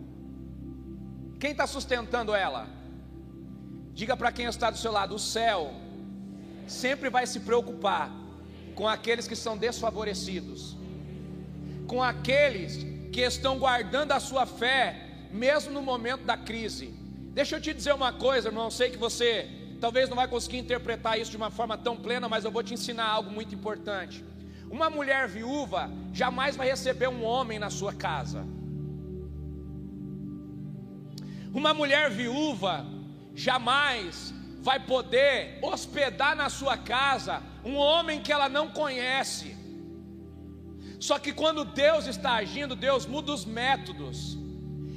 Speaker 1: Quem está sustentando ela? Diga para quem está do seu lado: o céu sempre vai se preocupar com aqueles que são desfavorecidos, com aqueles que estão guardando a sua fé, mesmo no momento da crise. Deixa eu te dizer uma coisa, irmão. Sei que você talvez não vai conseguir interpretar isso de uma forma tão plena, mas eu vou te ensinar algo muito importante. Uma mulher viúva jamais vai receber um homem na sua casa. Uma mulher viúva jamais vai poder hospedar na sua casa um homem que ela não conhece. Só que quando Deus está agindo, Deus muda os métodos.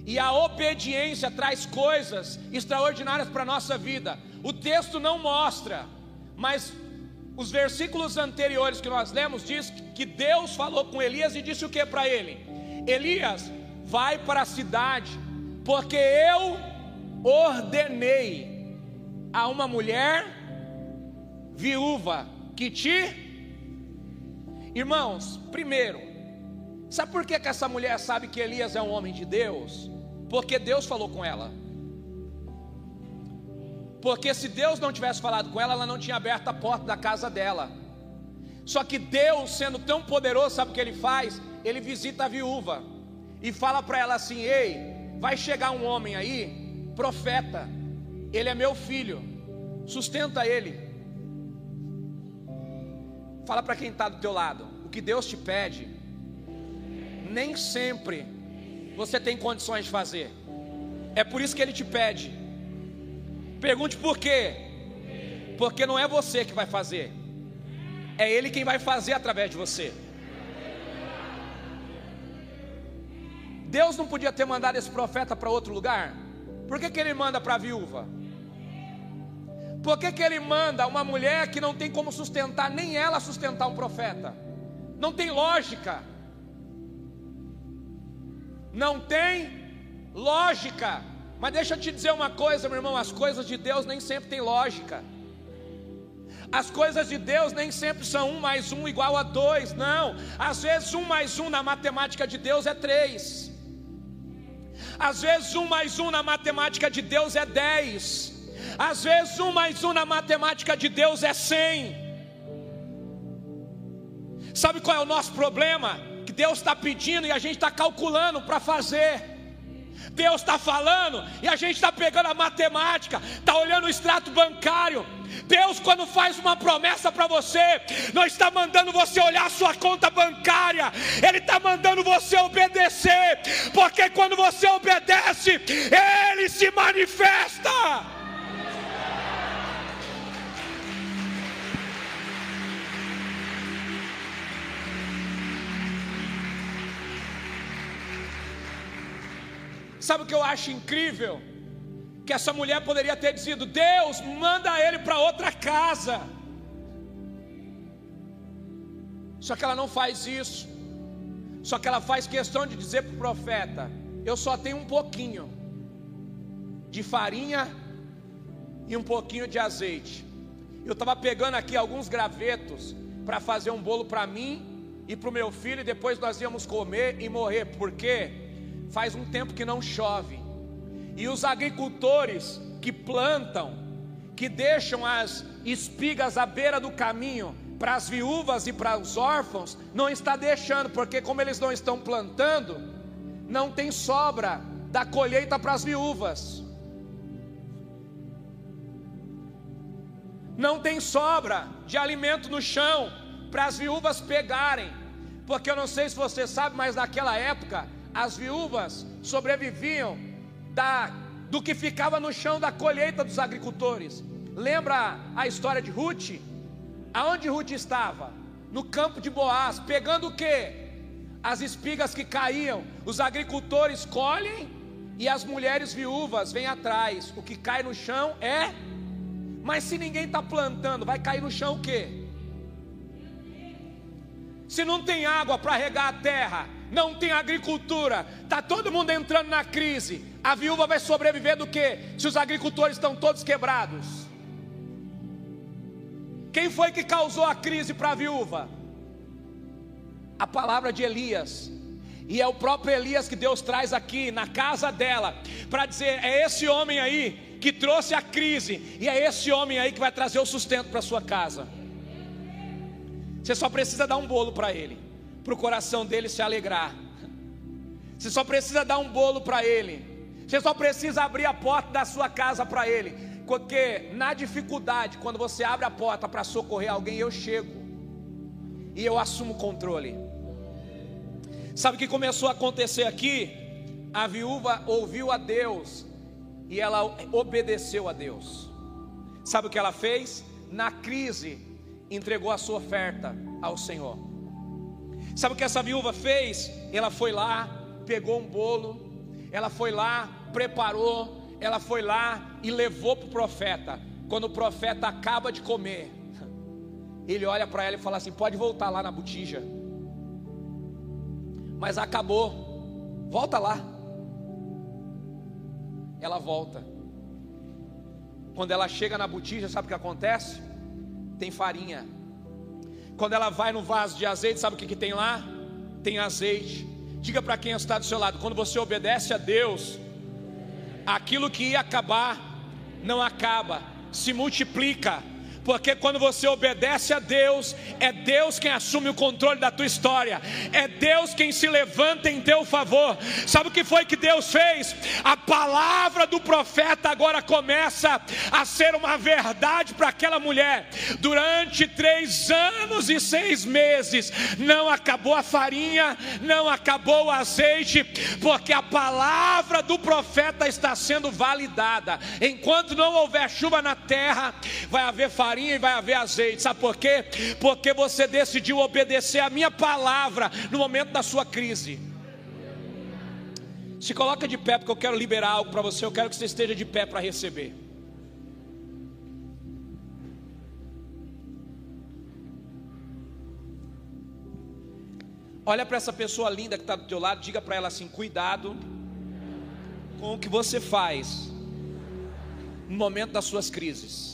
Speaker 1: E a obediência traz coisas extraordinárias para a nossa vida. O texto não mostra, mas os versículos anteriores que nós lemos diz que Deus falou com Elias e disse o que para ele? Elias, vai para a cidade, porque eu ordenei a uma mulher viúva que te Irmãos, primeiro, sabe por que, que essa mulher sabe que Elias é um homem de Deus? Porque Deus falou com ela. Porque se Deus não tivesse falado com ela, ela não tinha aberto a porta da casa dela. Só que Deus, sendo tão poderoso, sabe o que ele faz? Ele visita a viúva e fala para ela assim: Ei, vai chegar um homem aí, profeta, ele é meu filho, sustenta ele. Fala para quem está do teu lado, o que Deus te pede, nem sempre você tem condições de fazer. É por isso que Ele te pede. Pergunte por quê? Porque não é você que vai fazer, é Ele quem vai fazer através de você. Deus não podia ter mandado esse profeta para outro lugar? Por que, que ele manda para a viúva? Por que, que ele manda uma mulher que não tem como sustentar, nem ela sustentar um profeta? Não tem lógica. Não tem lógica. Mas deixa eu te dizer uma coisa, meu irmão: as coisas de Deus nem sempre têm lógica. As coisas de Deus nem sempre são um mais um igual a dois, não. Às vezes um mais um na matemática de Deus é três. Às vezes um mais um na matemática de Deus é dez. Às vezes um mais um na matemática de Deus é cem. Sabe qual é o nosso problema? Que Deus está pedindo e a gente está calculando para fazer. Deus está falando e a gente está pegando a matemática, está olhando o extrato bancário. Deus, quando faz uma promessa para você, não está mandando você olhar a sua conta bancária, Ele está mandando você obedecer, porque quando você obedece, Ele se manifesta. Sabe o que eu acho incrível? Que essa mulher poderia ter dizido: Deus, manda ele para outra casa. Só que ela não faz isso. Só que ela faz questão de dizer para o profeta: Eu só tenho um pouquinho de farinha e um pouquinho de azeite. Eu estava pegando aqui alguns gravetos para fazer um bolo para mim e para o meu filho, e depois nós íamos comer e morrer. Por quê? Faz um tempo que não chove, e os agricultores que plantam, que deixam as espigas à beira do caminho para as viúvas e para os órfãos, não está deixando, porque como eles não estão plantando, não tem sobra da colheita para as viúvas. Não tem sobra de alimento no chão para as viúvas pegarem, porque eu não sei se você sabe, mas naquela época as viúvas sobreviviam da, do que ficava no chão da colheita dos agricultores. Lembra a história de Ruth? Aonde Ruth estava? No campo de Boaz, pegando o que? As espigas que caíam. Os agricultores colhem e as mulheres viúvas vêm atrás. O que cai no chão é. Mas se ninguém está plantando, vai cair no chão o que? Se não tem água para regar a terra, não tem agricultura, está todo mundo entrando na crise. A viúva vai sobreviver do que? Se os agricultores estão todos quebrados. Quem foi que causou a crise para a viúva? A palavra de Elias. E é o próprio Elias que Deus traz aqui na casa dela, para dizer: é esse homem aí que trouxe a crise, e é esse homem aí que vai trazer o sustento para sua casa. Você só precisa dar um bolo para ele para o coração dele se alegrar. Você só precisa dar um bolo para ele. Você só precisa abrir a porta da sua casa para ele. Porque na dificuldade, quando você abre a porta para socorrer alguém, eu chego e eu assumo o controle. Sabe o que começou a acontecer aqui? A viúva ouviu a Deus e ela obedeceu a Deus. Sabe o que ela fez? Na crise, entregou a sua oferta ao Senhor. Sabe o que essa viúva fez? Ela foi lá, pegou um bolo, ela foi lá, preparou, ela foi lá e levou para o profeta. Quando o profeta acaba de comer, ele olha para ela e fala assim: pode voltar lá na botija. Mas acabou, volta lá ela volta. Quando ela chega na botija, sabe o que acontece? Tem farinha. Quando ela vai no vaso de azeite, sabe o que, que tem lá? Tem azeite. Diga para quem está do seu lado: quando você obedece a Deus, aquilo que ia acabar, não acaba, se multiplica porque quando você obedece a Deus, é Deus quem assume o controle da tua história, é Deus quem se levanta em teu favor. Sabe o que foi que Deus fez? A palavra do profeta agora começa a ser uma verdade para aquela mulher. Durante três anos e seis meses, não acabou a farinha, não acabou o azeite, porque a palavra do profeta está sendo validada. Enquanto não houver chuva na terra, vai haver farinha farinha e vai haver azeite. Sabe por quê? Porque você decidiu obedecer a minha palavra no momento da sua crise. Se coloca de pé, porque eu quero liberar algo para você. Eu quero que você esteja de pé para receber. Olha para essa pessoa linda que está do teu lado, diga para ela assim: cuidado com o que você faz no momento das suas crises.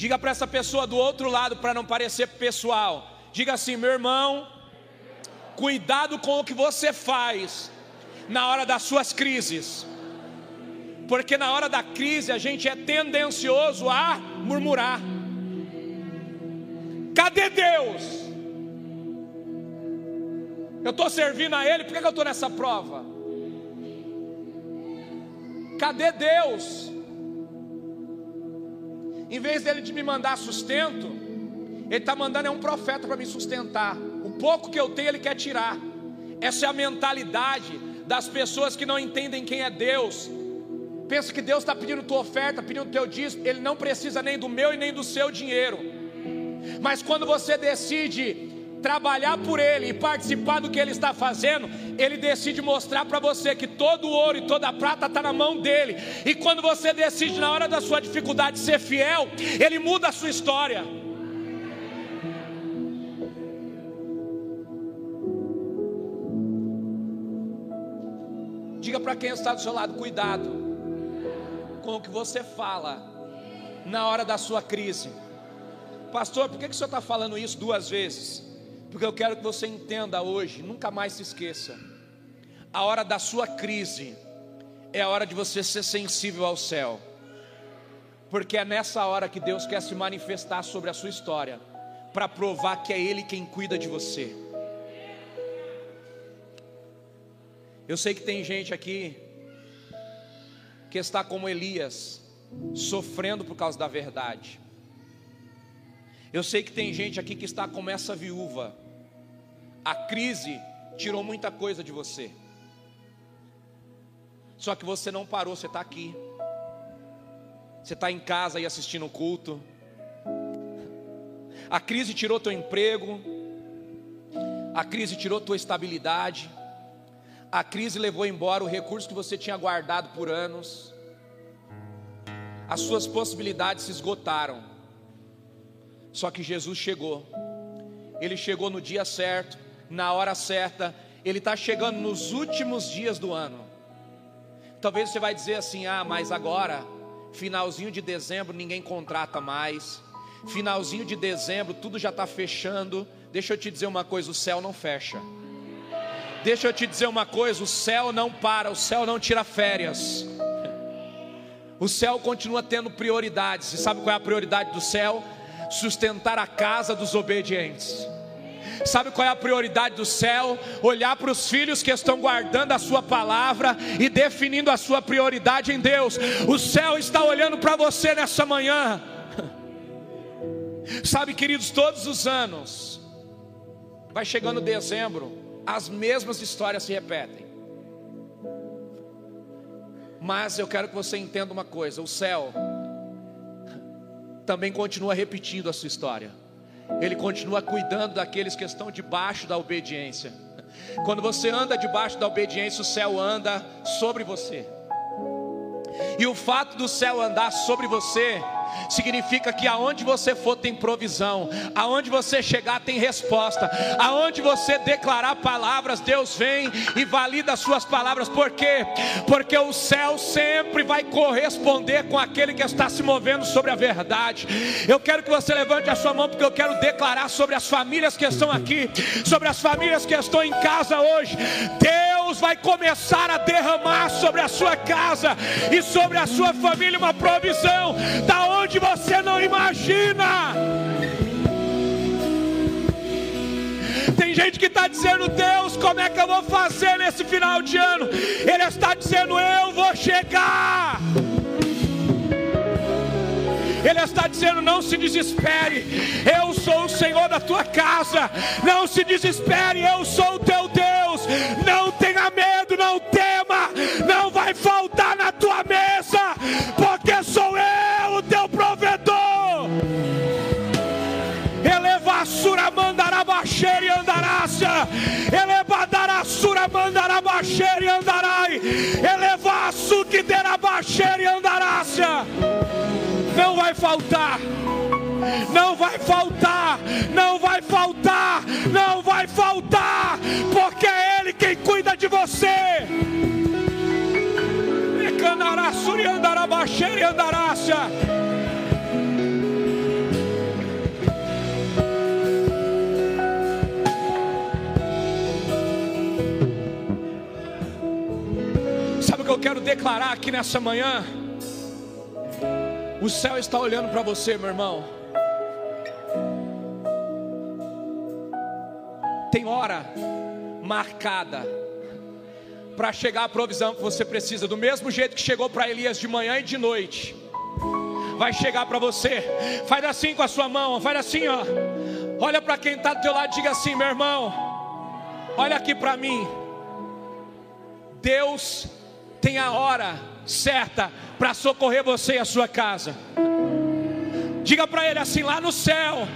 Speaker 1: Diga para essa pessoa do outro lado, para não parecer pessoal. Diga assim, meu irmão, cuidado com o que você faz na hora das suas crises. Porque na hora da crise a gente é tendencioso a murmurar. Cadê Deus? Eu estou servindo a Ele, por que eu estou nessa prova? Cadê Deus? Em vez dele de me mandar sustento, ele está mandando é um profeta para me sustentar. O pouco que eu tenho, ele quer tirar. Essa é a mentalidade das pessoas que não entendem quem é Deus. Pensa que Deus está pedindo tua oferta, pedindo teu dízimo. Ele não precisa nem do meu e nem do seu dinheiro. Mas quando você decide trabalhar por Ele e participar do que Ele está fazendo, Ele decide mostrar para você que todo o ouro e toda a prata está na mão dele. E quando você decide na hora da sua dificuldade ser fiel, Ele muda a sua história. Diga para quem está do seu lado: cuidado com o que você fala na hora da sua crise. Pastor, por que, que o senhor está falando isso duas vezes? Porque eu quero que você entenda hoje, nunca mais se esqueça. A hora da sua crise é a hora de você ser sensível ao céu. Porque é nessa hora que Deus quer se manifestar sobre a sua história, para provar que é Ele quem cuida de você. Eu sei que tem gente aqui que está como Elias, sofrendo por causa da verdade. Eu sei que tem gente aqui que está como essa viúva. A crise tirou muita coisa de você. Só que você não parou, você está aqui. Você está em casa e assistindo o culto. A crise tirou teu emprego. A crise tirou tua estabilidade. A crise levou embora o recurso que você tinha guardado por anos. As suas possibilidades se esgotaram. Só que Jesus chegou. Ele chegou no dia certo, na hora certa. Ele está chegando nos últimos dias do ano. Talvez você vai dizer assim: ah, mas agora, finalzinho de dezembro, ninguém contrata mais. Finalzinho de dezembro, tudo já está fechando. Deixa eu te dizer uma coisa: o céu não fecha. Deixa eu te dizer uma coisa: o céu não para, o céu não tira férias. O céu continua tendo prioridades. E sabe qual é a prioridade do céu? Sustentar a casa dos obedientes. Sabe qual é a prioridade do céu? Olhar para os filhos que estão guardando a sua palavra e definindo a sua prioridade em Deus. O céu está olhando para você nessa manhã. Sabe, queridos, todos os anos, vai chegando dezembro, as mesmas histórias se repetem. Mas eu quero que você entenda uma coisa: o céu também continua repetindo a sua história. Ele continua cuidando daqueles que estão debaixo da obediência. Quando você anda debaixo da obediência, o céu anda sobre você. E o fato do céu andar sobre você significa que aonde você for tem provisão, aonde você chegar tem resposta, aonde você declarar palavras, Deus vem e valida as suas palavras, por quê? Porque o céu sempre vai corresponder com aquele que está se movendo sobre a verdade. Eu quero que você levante a sua mão, porque eu quero declarar sobre as famílias que estão aqui, sobre as famílias que estão em casa hoje. Deus vai começar a derramar sobre a sua casa e sobre a sua família uma provisão da onde você não imagina. Tem gente que está dizendo, Deus, como é que eu vou fazer nesse final de ano? Ele está dizendo, eu vou chegar. Ele está dizendo: não se desespere, eu sou o Senhor da tua casa. Não se desespere, eu sou o teu Deus. Não tenha medo, não tema, não vai faltar na tua mesa, porque sou eu o teu provedor. Eleva sura mandará baixer e andarácia. Eleva sura mandará baixer e andarai. Eleva suque derá baixer e andarácia não vai faltar. Não vai faltar, não vai faltar, não vai faltar, porque quem cuida de você. Sabe o que eu quero declarar aqui nessa manhã? O céu está olhando para você, meu irmão. Tem hora marcada para chegar a provisão que você precisa, do mesmo jeito que chegou para Elias de manhã e de noite. Vai chegar para você. Faz assim com a sua mão, faz assim, ó. Olha para quem está do teu lado, diga assim, meu irmão. Olha aqui para mim. Deus tem a hora certa para socorrer você e a sua casa. Diga para ele assim: lá no céu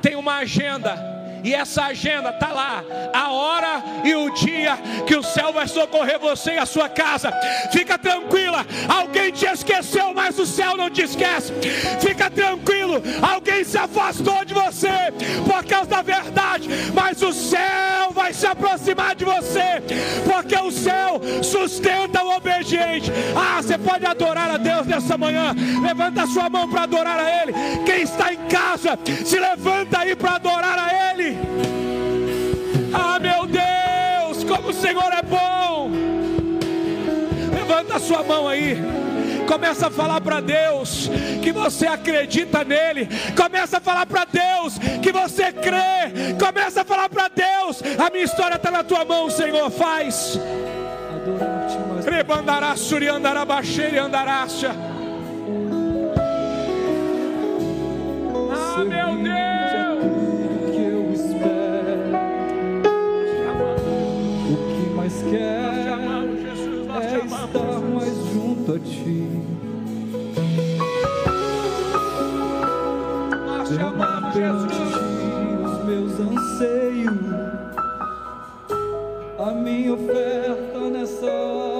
Speaker 1: tem uma agenda e essa agenda está lá, a hora e o dia que o céu vai socorrer você e a sua casa. Fica tranquila, alguém te esqueceu, mas o céu não te esquece. Fica tranquilo, alguém se afastou de você por causa da verdade, mas o céu vai se aproximar de você, porque o céu sustenta o obediente. Ah, você pode adorar a Deus nessa manhã. Levanta a sua mão para adorar a Ele. Quem está em casa, se levanta aí para adorar a Ele. Ah, meu Deus, como o Senhor é bom. Levanta a sua mão aí. Começa a falar para Deus que você acredita nele. Começa a falar para Deus que você crê. Começa a falar para Deus: a minha história está na tua mão, Senhor. Faz. Rebandará, suriandará, baixeira andarácia. Ah, meu Deus.
Speaker 2: Quer é estar mais junto a ti.
Speaker 1: Nós te amamos, Jesus.
Speaker 2: Os meus anseios, a minha oferta nessa hora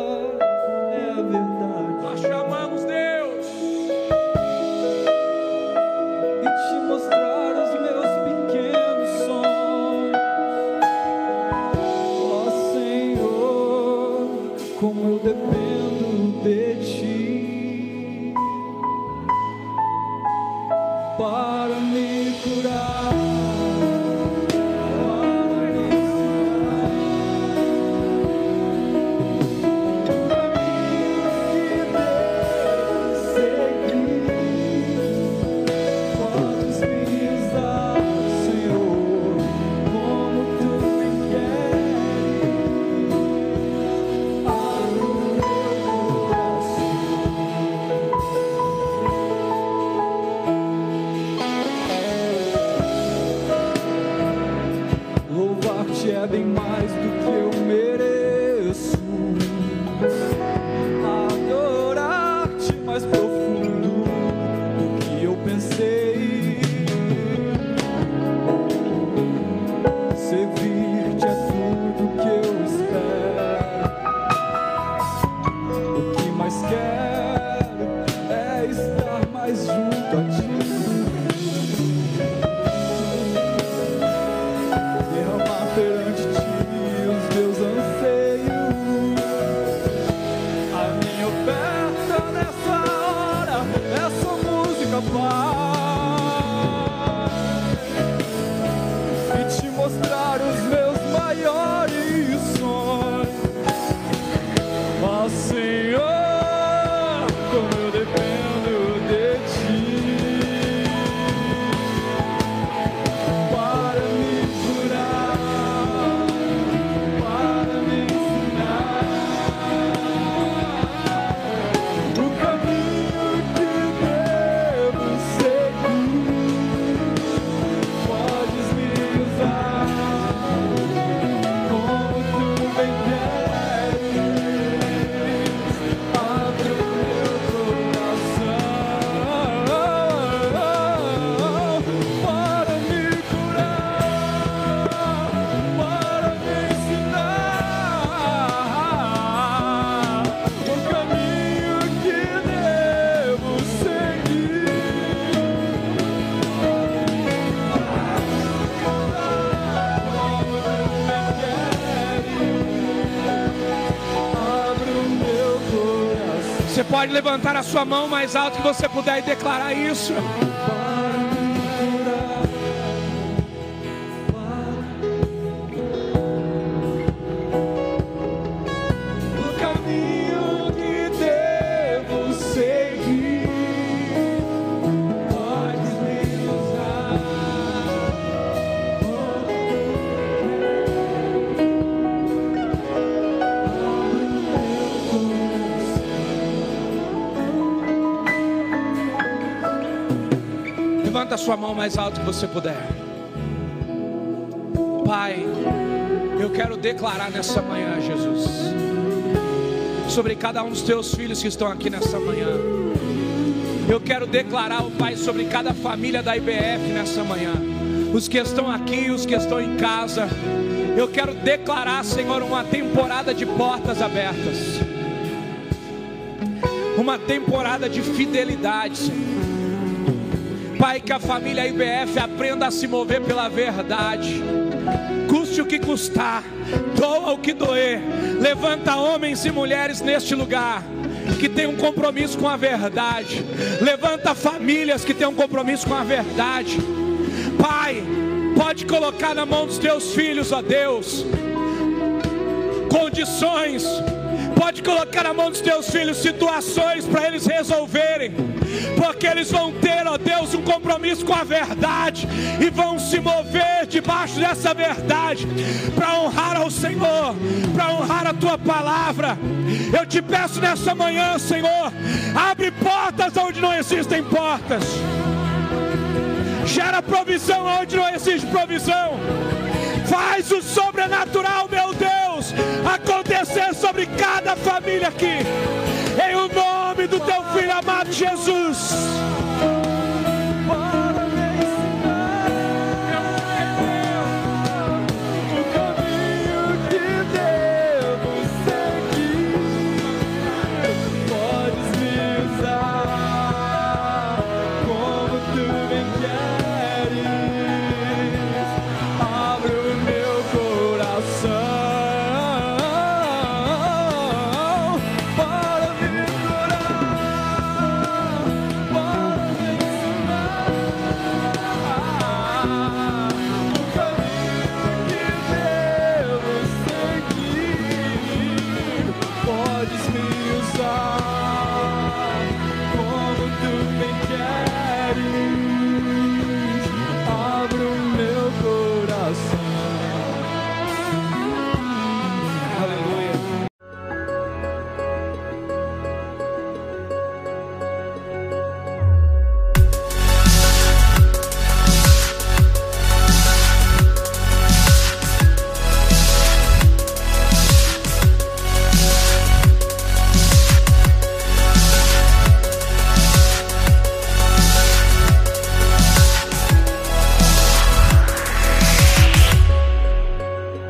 Speaker 1: levantar a sua mão mais alto que você puder e declarar isso. A mão mais alto que você puder. Pai, eu quero declarar nessa manhã, Jesus, sobre cada um dos teus filhos que estão aqui nessa manhã. Eu quero declarar, o Pai, sobre cada família da IBF nessa manhã. Os que estão aqui, os que estão em casa. Eu quero declarar, Senhor, uma temporada de portas abertas. Uma temporada de fidelidade, Senhor. Pai, que a família IBF aprenda a se mover pela verdade. Custe o que custar, doa o que doer. Levanta homens e mulheres neste lugar que tem um compromisso com a verdade. Levanta famílias que têm um compromisso com a verdade. Pai, pode colocar na mão dos teus filhos, ó Deus, condições. Pode colocar na mão dos teus filhos situações para eles resolverem, porque eles vão ter, ó Deus, um compromisso com a verdade e vão se mover debaixo dessa verdade para honrar ao Senhor, para honrar a tua palavra. Eu te peço nessa manhã, Senhor, abre portas onde não existem portas, gera provisão onde não existe provisão. Faz o sobrenatural, meu Deus, acontecer sobre cada família aqui. Em o nome do teu filho amado Jesus.